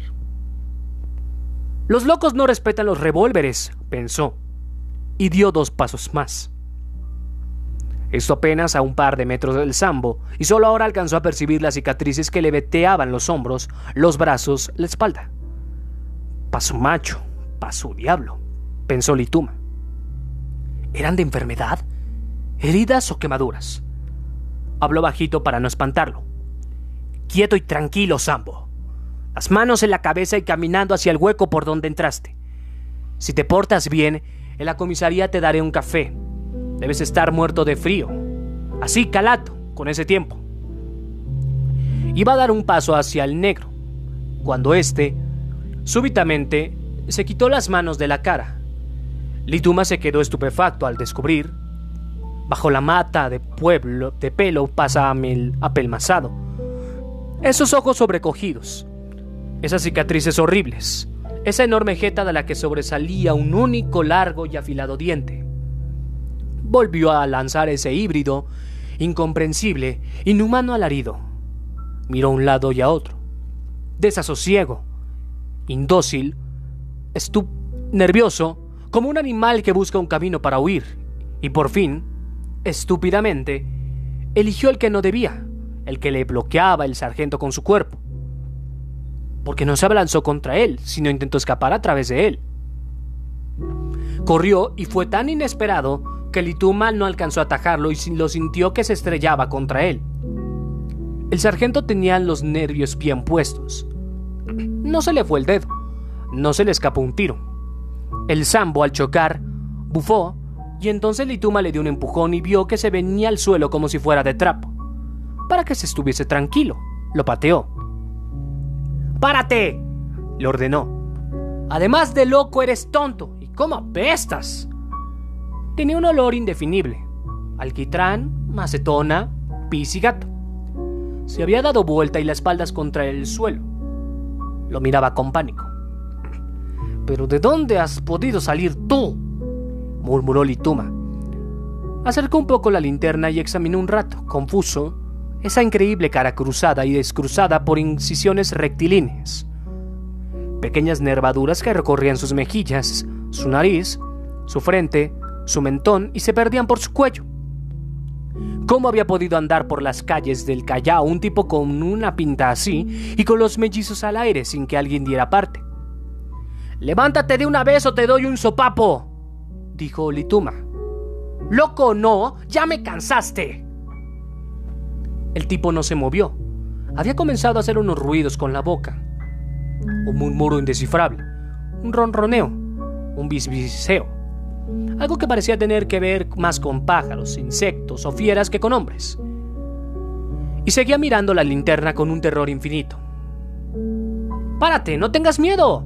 Los locos no respetan los revólveres, pensó, y dio dos pasos más. Esto apenas a un par de metros del sambo, y solo ahora alcanzó a percibir las cicatrices que le veteaban los hombros, los brazos, la espalda. Paso macho, paso diablo, pensó Lituma. ¿Eran de enfermedad? ¿Heridas o quemaduras? Habló bajito para no espantarlo. Quieto y tranquilo, Sambo. Las manos en la cabeza y caminando hacia el hueco por donde entraste. Si te portas bien, en la comisaría te daré un café. Debes estar muerto de frío. Así, calato, con ese tiempo. Iba a dar un paso hacia el negro, cuando éste, súbitamente, se quitó las manos de la cara. Lituma se quedó estupefacto al descubrir, bajo la mata de pueblo de pelo apelmazado, esos ojos sobrecogidos, esas cicatrices horribles, esa enorme jeta de la que sobresalía un único largo y afilado diente. Volvió a lanzar ese híbrido, incomprensible, inhumano alarido. Miró a un lado y a otro. Desasosiego, indócil, estup nervioso, como un animal que busca un camino para huir, y por fin, estúpidamente, eligió el que no debía, el que le bloqueaba el sargento con su cuerpo porque no se abalanzó contra él, sino intentó escapar a través de él. Corrió y fue tan inesperado que Lituma no alcanzó a atajarlo y lo sintió que se estrellaba contra él. El sargento tenía los nervios bien puestos. No se le fue el dedo, no se le escapó un tiro. El sambo al chocar bufó y entonces Lituma le dio un empujón y vio que se venía al suelo como si fuera de trapo. Para que se estuviese tranquilo, lo pateó. ¡Párate! le ordenó. Además de loco, eres tonto. ¿Y cómo apestas? Tenía un olor indefinible. Alquitrán, macetona, pis y gato. Se había dado vuelta y las espaldas contra el suelo. Lo miraba con pánico. ¿Pero de dónde has podido salir tú? murmuró Lituma. Acercó un poco la linterna y examinó un rato, confuso, esa increíble cara cruzada y descruzada por incisiones rectilíneas. Pequeñas nervaduras que recorrían sus mejillas, su nariz, su frente, su mentón y se perdían por su cuello. ¿Cómo había podido andar por las calles del Callao un tipo con una pinta así y con los mellizos al aire sin que alguien diera parte? Levántate de una vez o te doy un sopapo, dijo Lituma. Loco no, ya me cansaste. El tipo no se movió. Había comenzado a hacer unos ruidos con la boca. Un murmuro indescifrable. un ronroneo, un bisbiseo. Algo que parecía tener que ver más con pájaros, insectos o fieras que con hombres. Y seguía mirando la linterna con un terror infinito. ¡Párate, no tengas miedo!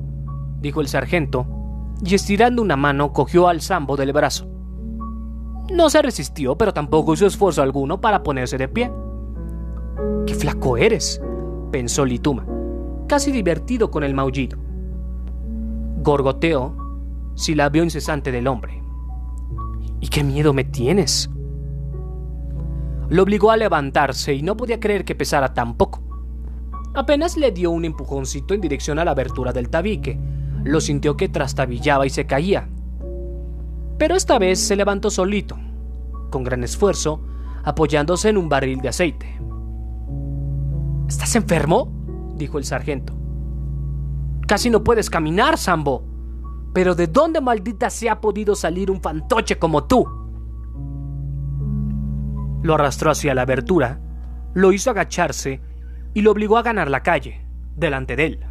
dijo el sargento, y estirando una mano cogió al sambo del brazo. No se resistió, pero tampoco hizo esfuerzo alguno para ponerse de pie. ¡Qué flaco eres! pensó Lituma, casi divertido con el maullido. Gorgoteó, vio incesante del hombre. ¿Y qué miedo me tienes? Lo obligó a levantarse y no podía creer que pesara tan poco. Apenas le dio un empujoncito en dirección a la abertura del tabique. Lo sintió que trastabillaba y se caía. Pero esta vez se levantó solito, con gran esfuerzo, apoyándose en un barril de aceite. ¿Estás enfermo? dijo el sargento. Casi no puedes caminar, Sambo. Pero ¿de dónde maldita se ha podido salir un fantoche como tú? Lo arrastró hacia la abertura, lo hizo agacharse y lo obligó a ganar la calle, delante de él.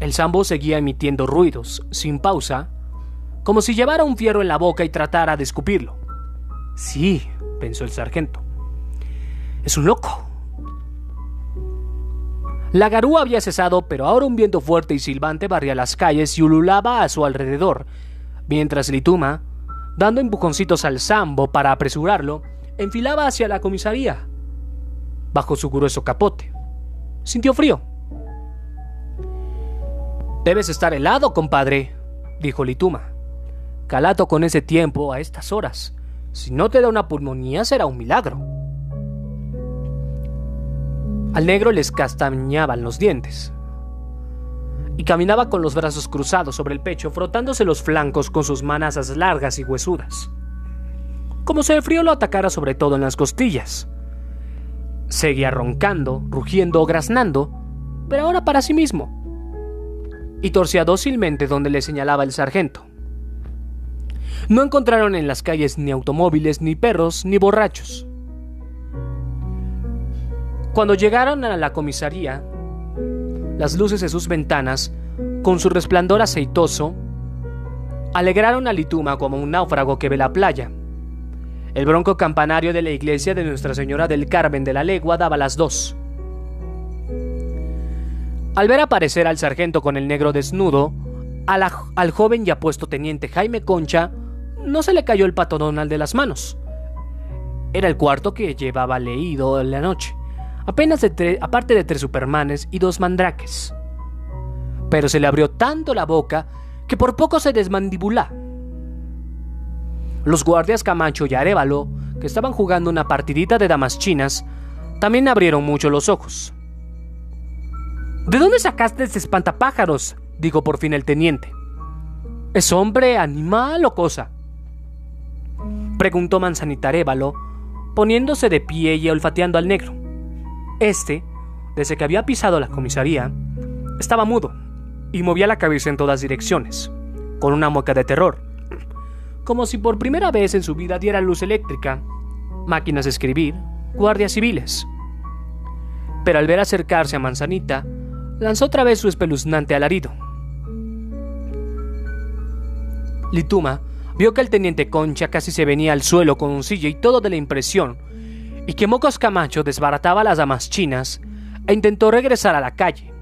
El sambo seguía emitiendo ruidos, sin pausa, como si llevara un fierro en la boca y tratara de escupirlo. Sí, pensó el sargento. Es un loco. La garúa había cesado, pero ahora un viento fuerte y silbante barría las calles y ululaba a su alrededor, mientras Lituma, dando empujoncitos al sambo para apresurarlo, enfilaba hacia la comisaría, bajo su grueso capote. Sintió frío. Debes estar helado, compadre, dijo Lituma. Calato con ese tiempo a estas horas. Si no te da una pulmonía será un milagro. Al negro les castañaban los dientes. Y caminaba con los brazos cruzados sobre el pecho, frotándose los flancos con sus manazas largas y huesudas. Como si el frío lo atacara sobre todo en las costillas. Seguía roncando, rugiendo o graznando, pero ahora para sí mismo. Y torcía dócilmente donde le señalaba el sargento. No encontraron en las calles ni automóviles, ni perros, ni borrachos. Cuando llegaron a la comisaría, las luces de sus ventanas, con su resplandor aceitoso, alegraron a Lituma como un náufrago que ve la playa. El bronco campanario de la iglesia de Nuestra Señora del Carmen de la Legua daba las dos. Al ver aparecer al sargento con el negro desnudo, al joven y apuesto teniente Jaime Concha no se le cayó el patodonal de las manos. Era el cuarto que llevaba leído en la noche apenas de aparte de tres supermanes y dos mandraques. Pero se le abrió tanto la boca que por poco se desmandibula. Los guardias Camacho y Arevalo, que estaban jugando una partidita de damas chinas, también abrieron mucho los ojos. ¿De dónde sacaste ese espantapájaros? dijo por fin el teniente. ¿Es hombre, animal o cosa? Preguntó Manzanita Arevalo, poniéndose de pie y olfateando al negro. Este, desde que había pisado la comisaría, estaba mudo y movía la cabeza en todas direcciones, con una mueca de terror, como si por primera vez en su vida diera luz eléctrica, máquinas de escribir, guardias civiles. Pero al ver acercarse a Manzanita, lanzó otra vez su espeluznante alarido. Lituma vio que el teniente Concha casi se venía al suelo con un silla y todo de la impresión y que Mocos Camacho desbarataba las damas chinas e intentó regresar a la calle.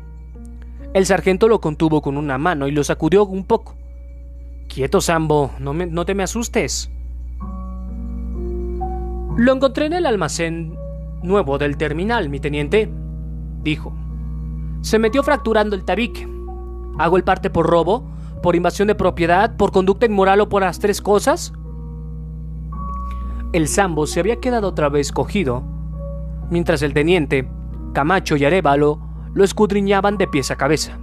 El sargento lo contuvo con una mano y lo sacudió un poco. Quieto, Sambo, no, no te me asustes. Lo encontré en el almacén nuevo del terminal, mi teniente, dijo. Se metió fracturando el tabique. ¿Hago el parte por robo? ¿Por invasión de propiedad? ¿Por conducta inmoral o por las tres cosas? El sambo se había quedado otra vez cogido, mientras el teniente, Camacho y Arevalo lo escudriñaban de pies a cabeza.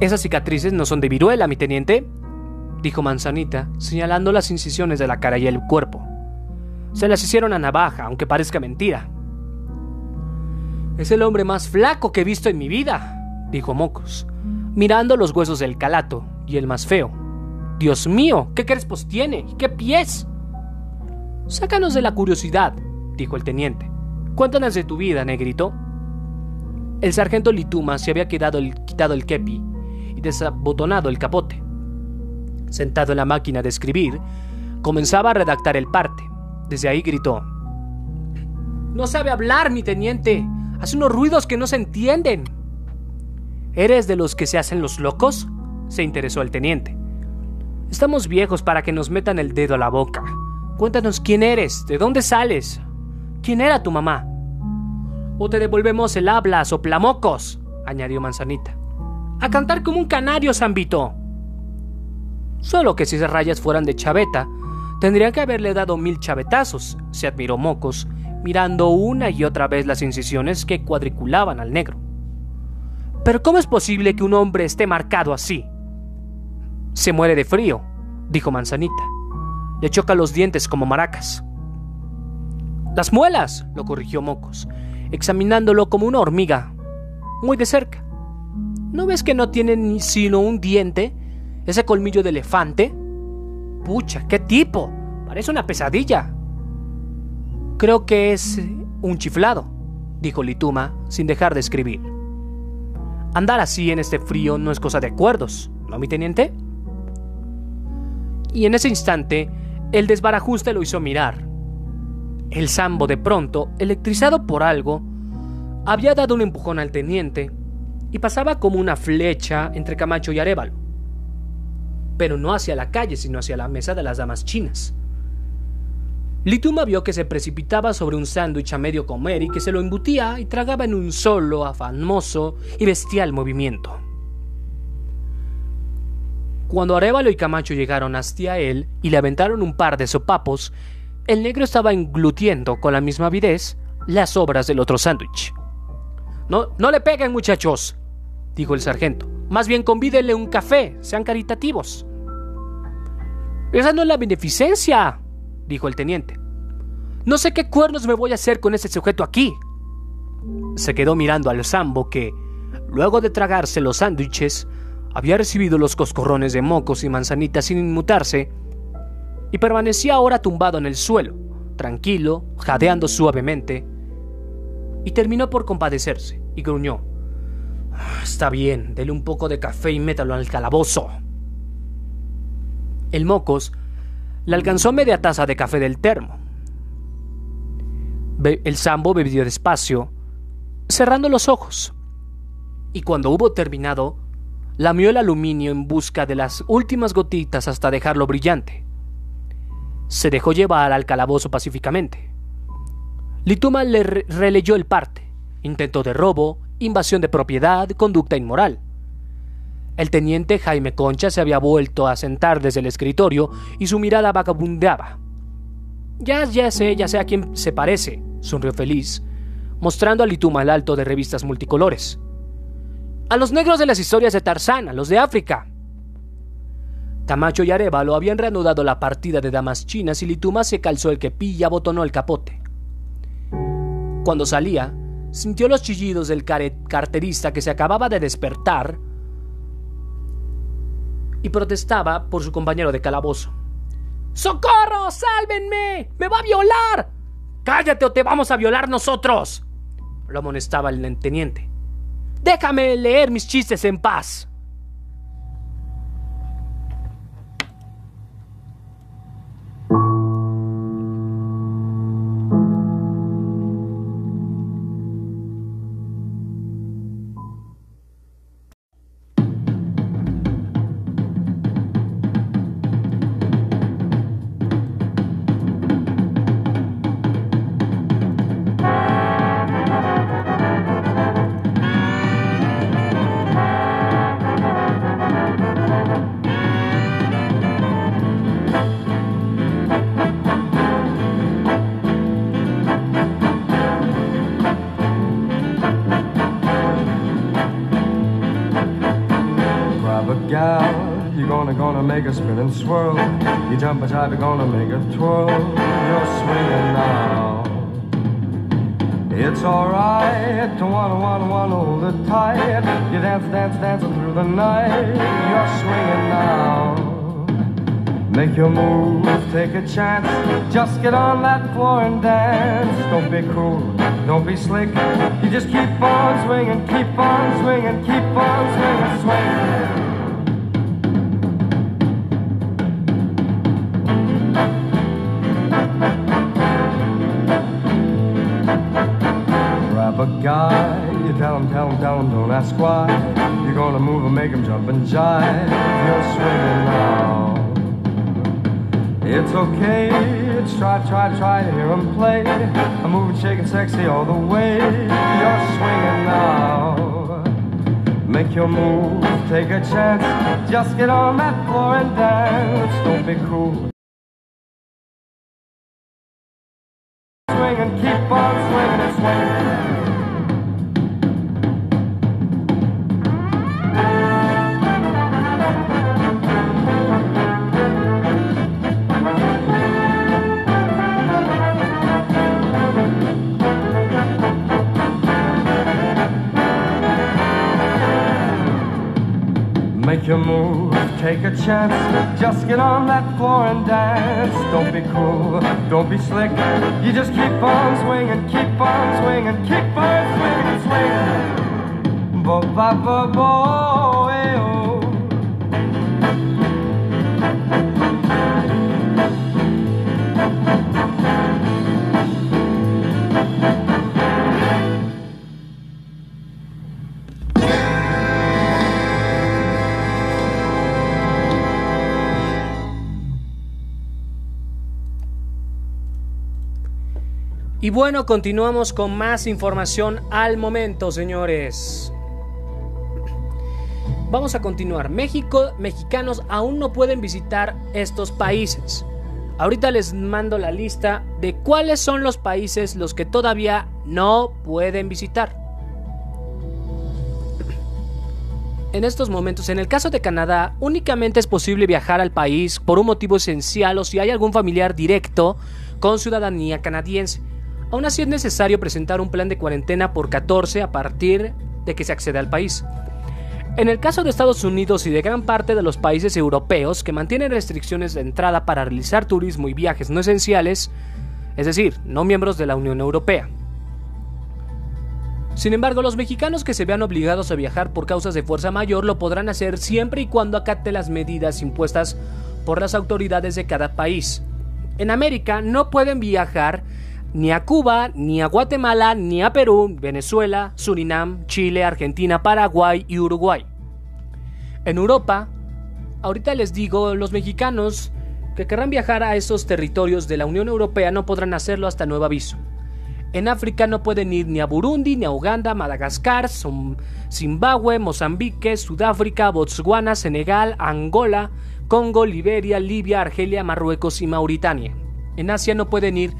Esas cicatrices no son de viruela, mi teniente, dijo Manzanita, señalando las incisiones de la cara y el cuerpo. Se las hicieron a navaja, aunque parezca mentira. Es el hombre más flaco que he visto en mi vida, dijo Mocos, mirando los huesos del calato y el más feo, Dios mío, ¿qué crespos tiene? ¿Qué pies? Sácanos de la curiosidad, dijo el teniente. Cuéntanos de tu vida, negrito. El sargento Lituma se había quedado quitado el kepi y desabotonado el capote. Sentado en la máquina de escribir, comenzaba a redactar el parte. Desde ahí gritó: No sabe hablar, mi teniente. Hace unos ruidos que no se entienden. ¿Eres de los que se hacen los locos? se interesó el teniente. Estamos viejos para que nos metan el dedo a la boca. Cuéntanos quién eres, de dónde sales, quién era tu mamá. O te devolvemos el habla, soplamocos, añadió Manzanita. A cantar como un canario, Zambito. Solo que si esas rayas fueran de chaveta, tendrían que haberle dado mil chavetazos, se admiró Mocos, mirando una y otra vez las incisiones que cuadriculaban al negro. Pero ¿cómo es posible que un hombre esté marcado así? Se muere de frío, dijo Manzanita. Le choca los dientes como maracas. Las muelas, lo corrigió Mocos, examinándolo como una hormiga, muy de cerca. ¿No ves que no tiene ni sino un diente? ¿Ese colmillo de elefante? Pucha, qué tipo. Parece una pesadilla. Creo que es un chiflado, dijo Lituma, sin dejar de escribir. Andar así en este frío no es cosa de acuerdos, ¿no, mi teniente? Y en ese instante, el desbarajuste lo hizo mirar. El sambo, de pronto, electrizado por algo, había dado un empujón al teniente y pasaba como una flecha entre Camacho y Arevalo. Pero no hacia la calle, sino hacia la mesa de las damas chinas. Lituma vio que se precipitaba sobre un sándwich a medio comer y que se lo embutía y tragaba en un solo, afanoso y bestial movimiento. Cuando Arevalo y Camacho llegaron hacia él y le aventaron un par de sopapos, el negro estaba englutiendo con la misma avidez las obras del otro sándwich. No, no le peguen, muchachos, dijo el sargento. Más bien convídenle un café, sean caritativos. Esa no es la beneficencia, dijo el teniente. No sé qué cuernos me voy a hacer con ese sujeto aquí. Se quedó mirando al sambo que, luego de tragarse los sándwiches, había recibido los coscorrones de mocos y manzanitas sin inmutarse y permanecía ahora tumbado en el suelo, tranquilo, jadeando suavemente, y terminó por compadecerse y gruñó. "Ah, Está bien, dele un poco de café y métalo al calabozo. El mocos le alcanzó media taza de café del termo. El sambo bebió despacio, cerrando los ojos, y cuando hubo terminado, lamió el aluminio en busca de las últimas gotitas hasta dejarlo brillante. Se dejó llevar al calabozo pacíficamente. Lituma le re- releyó el parte. Intento de robo, invasión de propiedad, conducta inmoral. El teniente Jaime Concha se había vuelto a sentar desde el escritorio y su mirada vagabundeaba. Ya, ya sé, ya sé a quién se parece, sonrió feliz, mostrando a Lituma el alto de revistas multicolores. A los negros de las historias de Tarzán, a los de África. Camacho y Arevalo habían reanudado la partida de damas chinas y Lituma se calzó el kepi y abotonó el capote. Cuando salía, sintió los chillidos del carterista que se acababa de despertar y protestaba por su compañero de calabozo. ¡Socorro! ¡Sálvenme! ¡Me va a violar! ¡Cállate o te vamos a violar nosotros! Lo amonestaba el teniente. Déjame leer mis chistes en paz. A jive, you're gonna make a twirl. You're swinging now. It's alright to wanna wanna wanna hold it tight. You dance, dance, dancing through the night. You're swinging now. Make your move, take a chance. Just get on that floor and dance. Don't be cool, don't be slick. You just keep on swinging, keep on swinging, keep on swinging, swing. Grab a guy, you tell him, tell him, tell him, don't ask why. You're gonna move and make him jump and jive. You're swinging now. It's okay, try, try, try to hear him play. I'm moving, shaking, sexy all the way. You're swinging now. Make your move, take a chance. Just get on that floor and dance. Don't be cool. Swing and keep on swinging and swinging. Make your move, take a chance. Just get on that floor and dance. Don't be cool, don't be slick. You just keep on swinging, keep on swinging, keep on swinging, swinging. Bo ba ba bo, Y bueno, continuamos con más información al momento, señores. Vamos a continuar. México, mexicanos aún no pueden visitar estos países. Ahorita les mando la lista de cuáles son los países los que todavía no pueden visitar. En estos momentos, en el caso de Canadá, únicamente es posible viajar al país por un motivo esencial o si hay algún familiar directo con ciudadanía canadiense. Aún así es necesario presentar un plan de cuarentena por 14 a partir de que se acceda al país. En el caso de Estados Unidos y de gran parte de los países europeos que mantienen restricciones de entrada para realizar turismo y viajes no esenciales, es decir, no miembros de la Unión Europea. Sin embargo, los mexicanos que se vean obligados a viajar por causas de fuerza mayor lo podrán hacer siempre y cuando acate las medidas impuestas por las autoridades de cada país. En América no pueden viajar ni a Cuba, ni a Guatemala, ni a Perú, Venezuela, Surinam, Chile, Argentina, Paraguay y Uruguay. En Europa, ahorita les digo, los mexicanos que querrán viajar a esos territorios de la Unión Europea no podrán hacerlo hasta nuevo aviso. En África no pueden ir ni a Burundi, ni a Uganda, Madagascar, Zimbabue, Mozambique, Sudáfrica, Botswana, Senegal, Angola, Congo, Liberia, Libia, Argelia, Marruecos y Mauritania. En Asia no pueden ir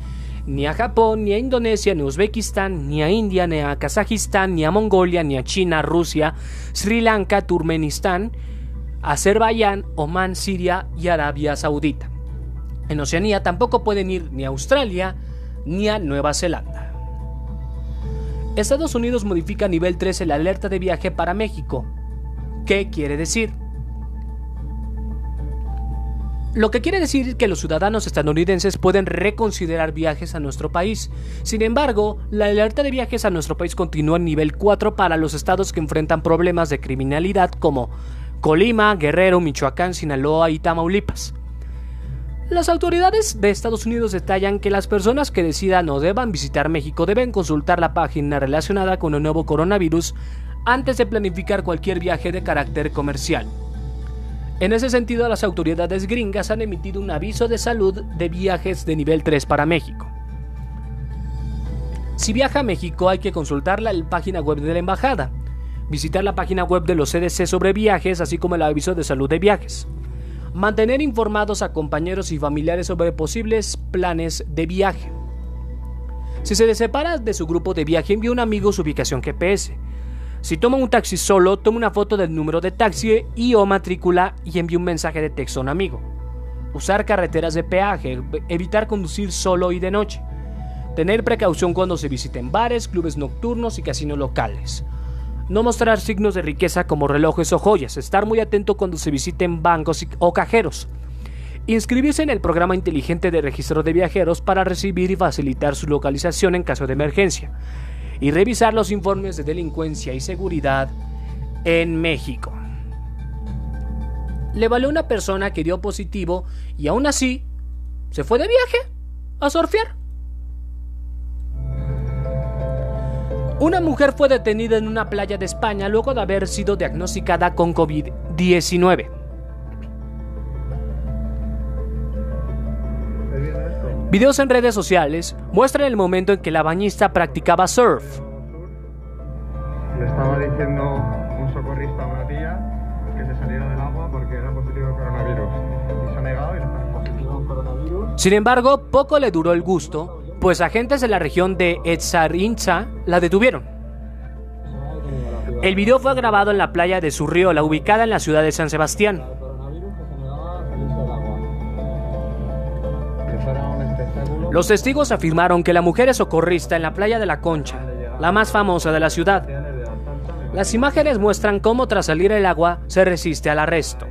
ni a Japón, ni a Indonesia, ni a Uzbekistán, ni a India, ni a Kazajistán, ni a Mongolia, ni a China, Rusia, Sri Lanka, Turkmenistán, Azerbaiyán, Omán, Siria y Arabia Saudita. En Oceanía tampoco pueden ir ni a Australia ni a Nueva Zelanda. Estados Unidos modifica a nivel 13 la alerta de viaje para México. ¿Qué quiere decir? Lo que quiere decir que los ciudadanos estadounidenses pueden reconsiderar viajes a nuestro país. Sin embargo, la alerta de viajes a nuestro país continúa en nivel 4 para los estados que enfrentan problemas de criminalidad como Colima, Guerrero, Michoacán, Sinaloa y Tamaulipas. Las autoridades de Estados Unidos detallan que las personas que decidan o deban visitar México deben consultar la página relacionada con el nuevo coronavirus antes de planificar cualquier viaje de carácter comercial. En ese sentido, las autoridades gringas han emitido un aviso de salud de viajes de nivel 3 para México. Si viaja a México hay que consultar la página web de la embajada, visitar la página web de los CDC sobre viajes, así como el aviso de salud de viajes. Mantener informados a compañeros y familiares sobre posibles planes de viaje. Si se separa de su grupo de viaje, envíe a un amigo su ubicación GPS. Si toma un taxi solo, tome una foto del número de taxi y o matrícula y envíe un mensaje de texto a un amigo. Usar carreteras de peaje, evitar conducir solo y de noche. Tener precaución cuando se visiten bares, clubes nocturnos y casinos locales. No mostrar signos de riqueza como relojes o joyas. Estar muy atento cuando se visiten bancos o cajeros. inscribirse en el programa inteligente de registro de viajeros para recibir y facilitar su localización en caso de emergencia, y revisar los informes de delincuencia y seguridad en México. Le valió una persona que dio positivo y aún así se fue de viaje a surfear. Una mujer fue detenida en una playa de España luego de haber sido diagnosticada con COVID-19. Videos en redes sociales muestran el momento en que la bañista practicaba surf. Le estaba diciendo un socorrista a una tía que se saliera del agua porque era positivo coronavirus. Y se ha negado y está positivo coronavirus. Sin embargo, poco le duró el gusto, pues agentes de la región de Etzarinza la detuvieron. El video fue grabado en la playa de Surriola, ubicada en la ciudad de San Sebastián. Los testigos afirmaron que la mujer es socorrista en la playa de la Concha, la más famosa de la ciudad. Las imágenes muestran cómo tras salir el agua se resiste al arresto.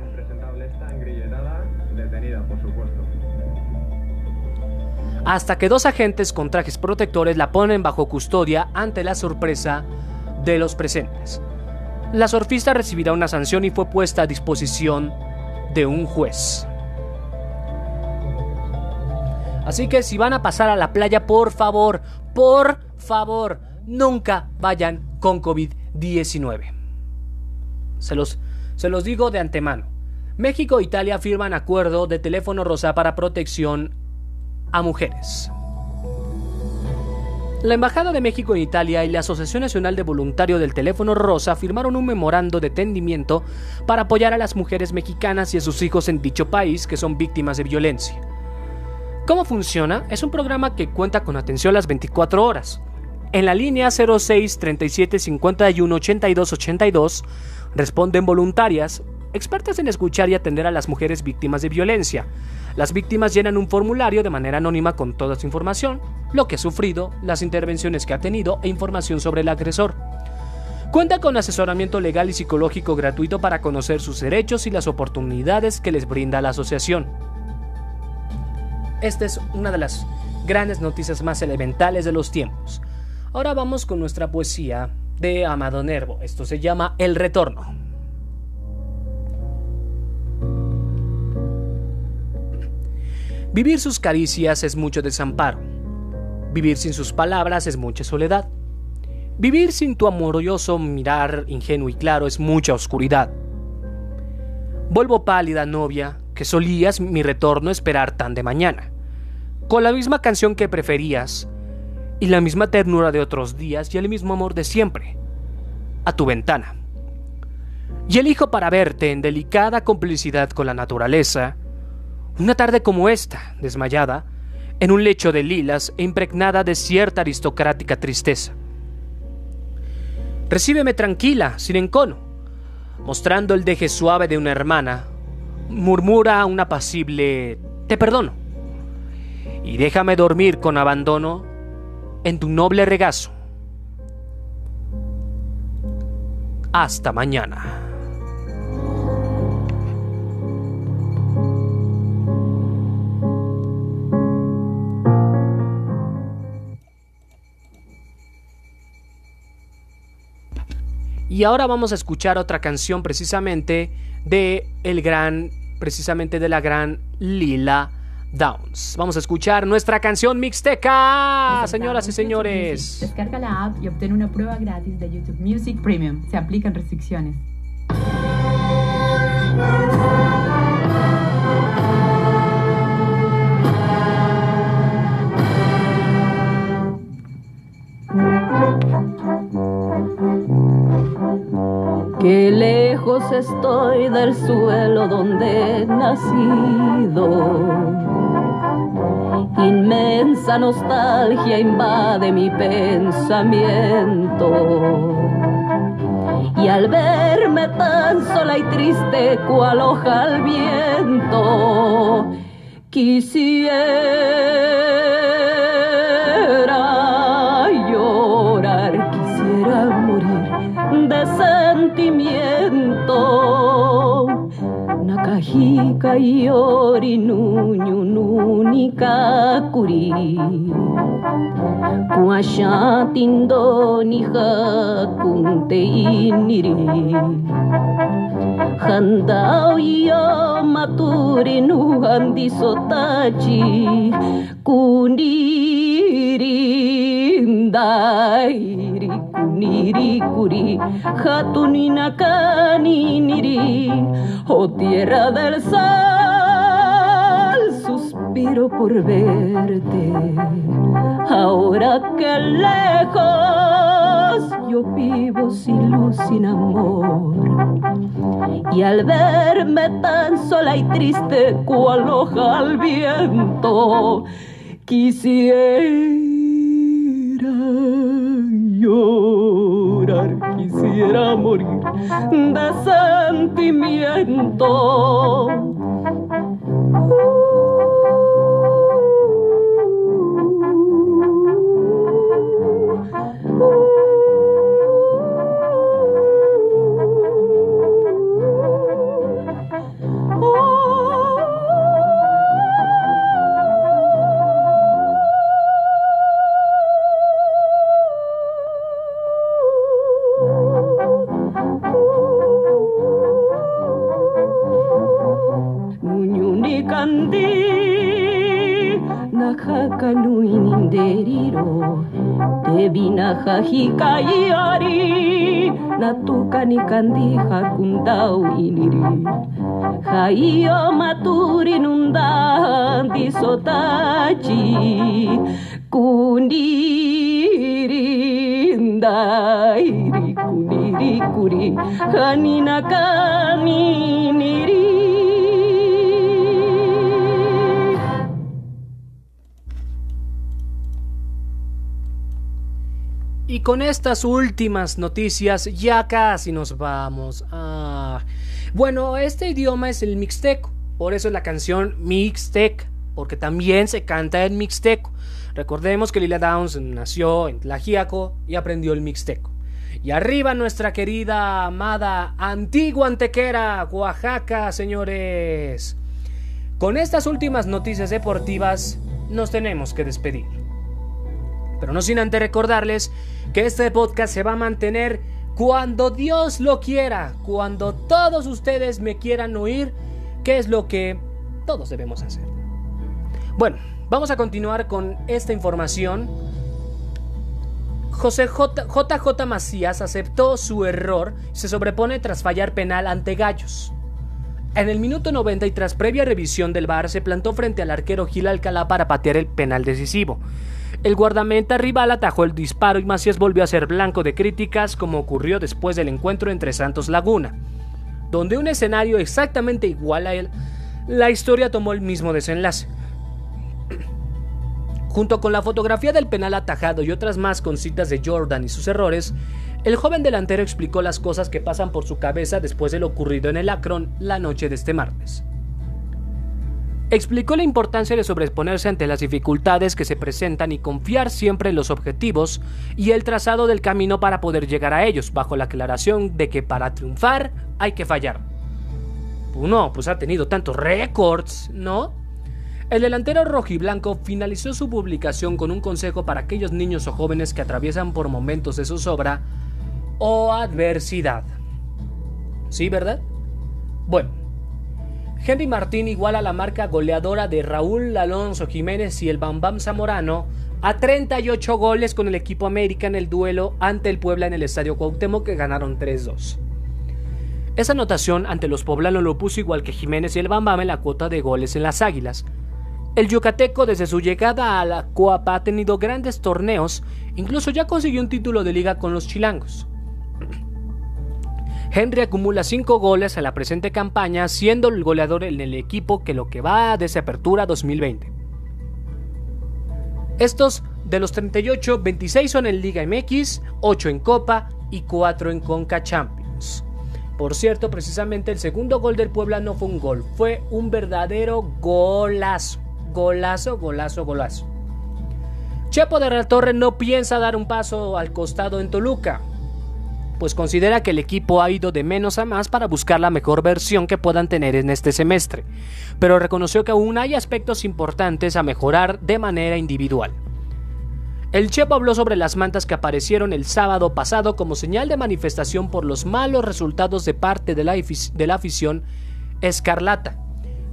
Hasta que dos agentes con trajes protectores la ponen bajo custodia ante la sorpresa de los presentes. La surfista recibirá una sanción y fue puesta a disposición de un juez. Así que si van a pasar a la playa, por favor, por favor, nunca vayan con COVID-19. Se los, se los digo de antemano. México e Italia firman acuerdo de teléfono rosa para protección a mujeres. La Embajada de México en Italia y la Asociación Nacional de Voluntarios del Teléfono Rosa firmaron un memorando de entendimiento para apoyar a las mujeres mexicanas y a sus hijos en dicho país que son víctimas de violencia. ¿Cómo funciona? Es un programa que cuenta con atención las 24 horas. En la línea 06 37 51 82 82 responden voluntarias, expertas en escuchar y atender a las mujeres víctimas de violencia. Las víctimas llenan un formulario de manera anónima con toda su información, lo que ha sufrido, las intervenciones que ha tenido e información sobre el agresor. Cuenta con asesoramiento legal y psicológico gratuito para conocer sus derechos y las oportunidades que les brinda la asociación. Esta es una de las grandes noticias más elementales de los tiempos. Ahora vamos con nuestra poesía de Amado Nervo. Esto se llama El Retorno. Vivir sus caricias es mucho desamparo. Vivir sin sus palabras es mucha soledad. Vivir sin tu amoroso mirar ingenuo y claro es mucha oscuridad. Vuelvo pálida novia, que solías mi retorno esperar tan de mañana, con la misma canción que preferías, y la misma ternura de otros días y el mismo amor de siempre, a tu ventana. Y elijo para verte en delicada complicidad con la naturaleza, una tarde como esta, desmayada, en un lecho de lilas e impregnada de cierta aristocrática tristeza. Recíbeme tranquila, sin encono, mostrando el deje suave de una hermana, murmura un apacible te perdono, y déjame dormir con abandono en tu noble regazo. Hasta mañana. Y ahora vamos a escuchar otra canción precisamente de el gran, precisamente de la gran Lila Downs. Vamos a escuchar nuestra canción Mixteca, señoras y señores. Descarga la app y obtén una prueba gratis de YouTube Music Premium. Se aplican restricciones. Qué lejos estoy del suelo donde he nacido. Inmensa nostalgia invade mi pensamiento. Y al verme tan sola y triste cual hoja al viento, quisiera Kika yori nunyu nuni kakuri. Kua shatindo ni hakunte iniri. Handao yo maturi nu handiso tachi Kuniri ndai. Kuniri kuri Hatunina kaniniri Oh tierra del sal Suspiro por verte Ahora que lejos yo vivo sin luz, sin amor. Y al verme tan sola y triste, cual hoja al viento, quisiera llorar, quisiera morir de sentimiento. jajajika y ori natuka ni kandi hakundau iniri jaio maturi nundandi sotachi kunirindairi kunirikuri hanina kanini con estas últimas noticias ya casi nos vamos. Ah, bueno, este idioma es el mixteco, por eso es la canción Mixtec, porque también se canta en mixteco. Recordemos que Lila Downs nació en Tlajiaco y aprendió el mixteco. Y arriba nuestra querida, amada, antigua Antequera, Oaxaca, señores. Con estas últimas noticias deportivas nos tenemos que despedir. Pero no sin antes recordarles que este podcast se va a mantener cuando Dios lo quiera, cuando todos ustedes me quieran oír, que es lo que todos debemos hacer. Bueno, vamos a continuar con esta información. José J. JJ Macías aceptó su error y se sobrepone tras fallar penal ante Gallos. En el minuto 90 y tras previa revisión del VAR se plantó frente al arquero Gil Alcalá para patear el penal decisivo. El guardameta rival atajó el disparo y Macías volvió a ser blanco de críticas como ocurrió después del encuentro entre Santos Laguna, donde un escenario exactamente igual a él, la historia tomó el mismo desenlace. Junto con la fotografía del penal atajado y otras más con citas de Jordan y sus errores, el joven delantero explicó las cosas que pasan por su cabeza después de lo ocurrido en el Akron la noche de este martes. Explicó la importancia de sobreponerse ante las dificultades que se presentan y confiar siempre en los objetivos y el trazado del camino para poder llegar a ellos, bajo la aclaración de que para triunfar hay que fallar. No, pues ha tenido tantos récords, ¿no? El delantero rojiblanco finalizó su publicación con un consejo para aquellos niños o jóvenes que atraviesan por momentos de zozobra o adversidad. ¿Sí, verdad? Bueno, Henry Martín iguala la marca goleadora de Raúl Alonso Jiménez y el Bambam Zamorano a 38 goles con el equipo América en el duelo ante el Puebla en el Estadio Cuauhtémoc que ganaron 3-2. Esa anotación ante los poblanos lo puso igual que Jiménez y el Bambam en la cuota de goles en las Águilas. El yucateco desde su llegada a la Coapa ha tenido grandes torneos, incluso ya consiguió un título de liga con los chilangos. Henry acumula 5 goles en la presente campaña, siendo el goleador en el equipo que lo que va desde apertura 2020. Estos de los 38, 26 son en Liga MX, 8 en Copa y 4 en Conca Champions. Por cierto, precisamente el segundo gol del Puebla no fue un gol, fue un verdadero golazo. Golazo, golazo, golazo. Chepo de la Torre no piensa dar un paso al costado en Toluca. Pues considera que el equipo ha ido de menos a más para buscar la mejor versión que puedan tener en este semestre, pero reconoció que aún hay aspectos importantes a mejorar de manera individual. El Chepo habló sobre las mantas que aparecieron el sábado pasado como señal de manifestación por los malos resultados de parte de la, de la afición escarlata.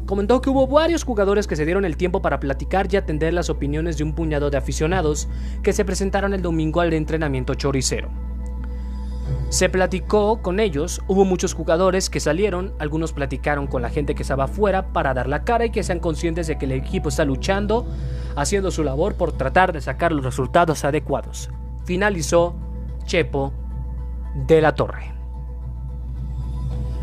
Comentó que hubo varios jugadores que se dieron el tiempo para platicar y atender las opiniones de un puñado de aficionados que se presentaron el domingo al entrenamiento choricero. Se platicó con ellos, hubo muchos jugadores que salieron, algunos platicaron con la gente que estaba afuera para dar la cara y que sean conscientes de que el equipo está luchando, haciendo su labor por tratar de sacar los resultados adecuados. Finalizó Chepo de la Torre.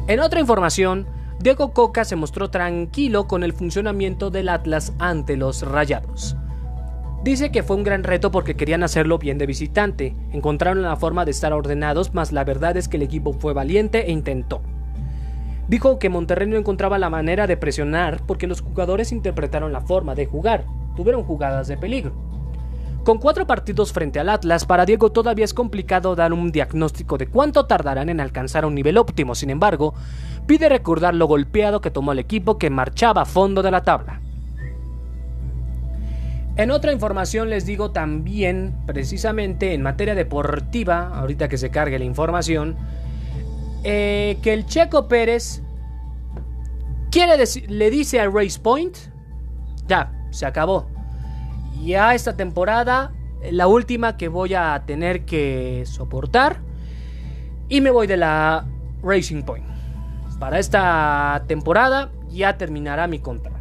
En otra información, Diego Coca se mostró tranquilo con el funcionamiento del Atlas ante los Rayados. Dice que fue un gran reto porque querían hacerlo bien de visitante, encontraron la forma de estar ordenados, mas la verdad es que el equipo fue valiente e intentó. Dijo que Monterrey no encontraba la manera de presionar porque los jugadores interpretaron la forma de jugar, tuvieron jugadas de peligro. Con cuatro partidos frente al Atlas, para Diego todavía es complicado dar un diagnóstico de cuánto tardarán en alcanzar un nivel óptimo, sin embargo, pide recordar lo golpeado que tomó el equipo que marchaba a fondo de la tabla. En otra información les digo también, precisamente en materia deportiva, ahorita que se cargue la información, eh, que el Checo Pérez quiere le dice a Race Point, ya, se acabó. Ya esta temporada, la última que voy a tener que soportar, y me voy de la Racing Point. Para esta temporada ya terminará mi contrato.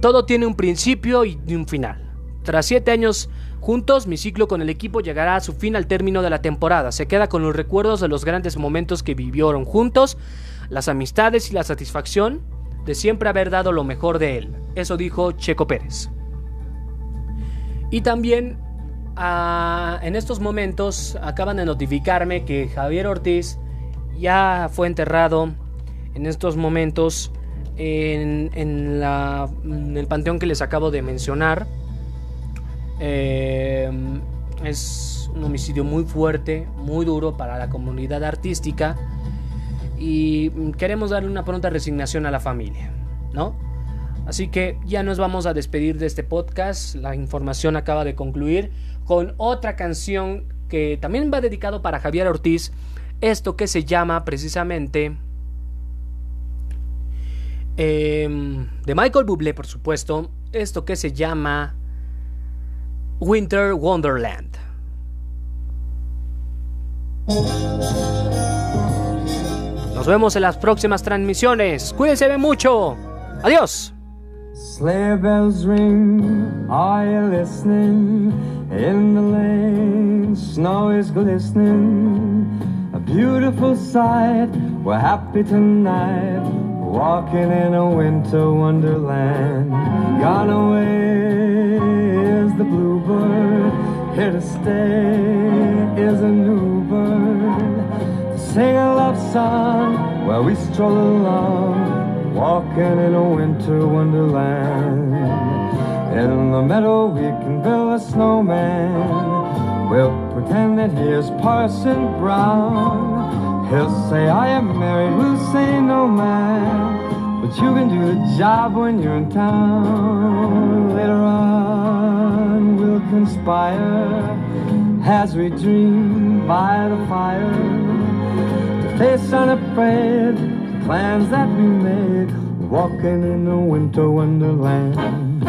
Todo tiene un principio y un final. Tras siete años juntos, mi ciclo con el equipo llegará a su fin al término de la temporada. Se queda con los recuerdos de los grandes momentos que vivieron juntos, las amistades y la satisfacción de siempre haber dado lo mejor de él. Eso dijo Checo Pérez. Y también ah, en estos momentos acaban de notificarme que Javier Ortiz ya fue enterrado en estos momentos en, el panteón que les acabo de mencionar. Eh, es un homicidio muy fuerte, muy duro para la comunidad artística y queremos darle una pronta resignación a la familia, ¿no? Así que ya nos vamos a despedir de este podcast. La información acaba de concluir con otra canción que también va dedicado para Javier Ortiz. Esto que se llama precisamente em, de Michael Bublé, por supuesto. Esto que se llama Winter Wonderland. Nos vemos en las próximas transmisiones. Cuídense mucho. Adiós. Sleigh bells ring, are you listening? In the lane, snow is glistening. A beautiful sight, we're happy tonight. Walking in a winter wonderland. Gone away is the bluebird. Here to stay is a new bird. To sing a love song while we stroll along. Walking in a winter wonderland. In the meadow we can build a snowman. We'll pretend that he is Parson Brown. He'll say, I am married, we'll say no man. But you can do the job when you're in town. Later on, we'll conspire as we dream by the fire. To face unafraid the plans that we made. Walking in a winter wonderland.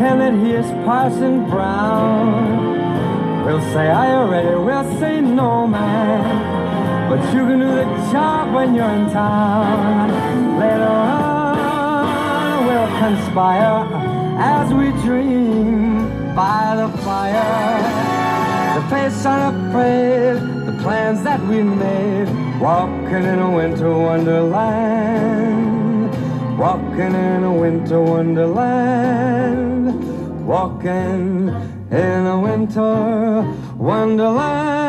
We'll pretend that he is Parson Brown. We'll say, are you ready? We'll say no, man. But you can do the job when you're in town. Later on, we'll conspire as we dream by the fire. The face unafraid, the plans that we made, walking in a winter wonderland. Walking in a winter wonderland. Walking in a winter wonderland.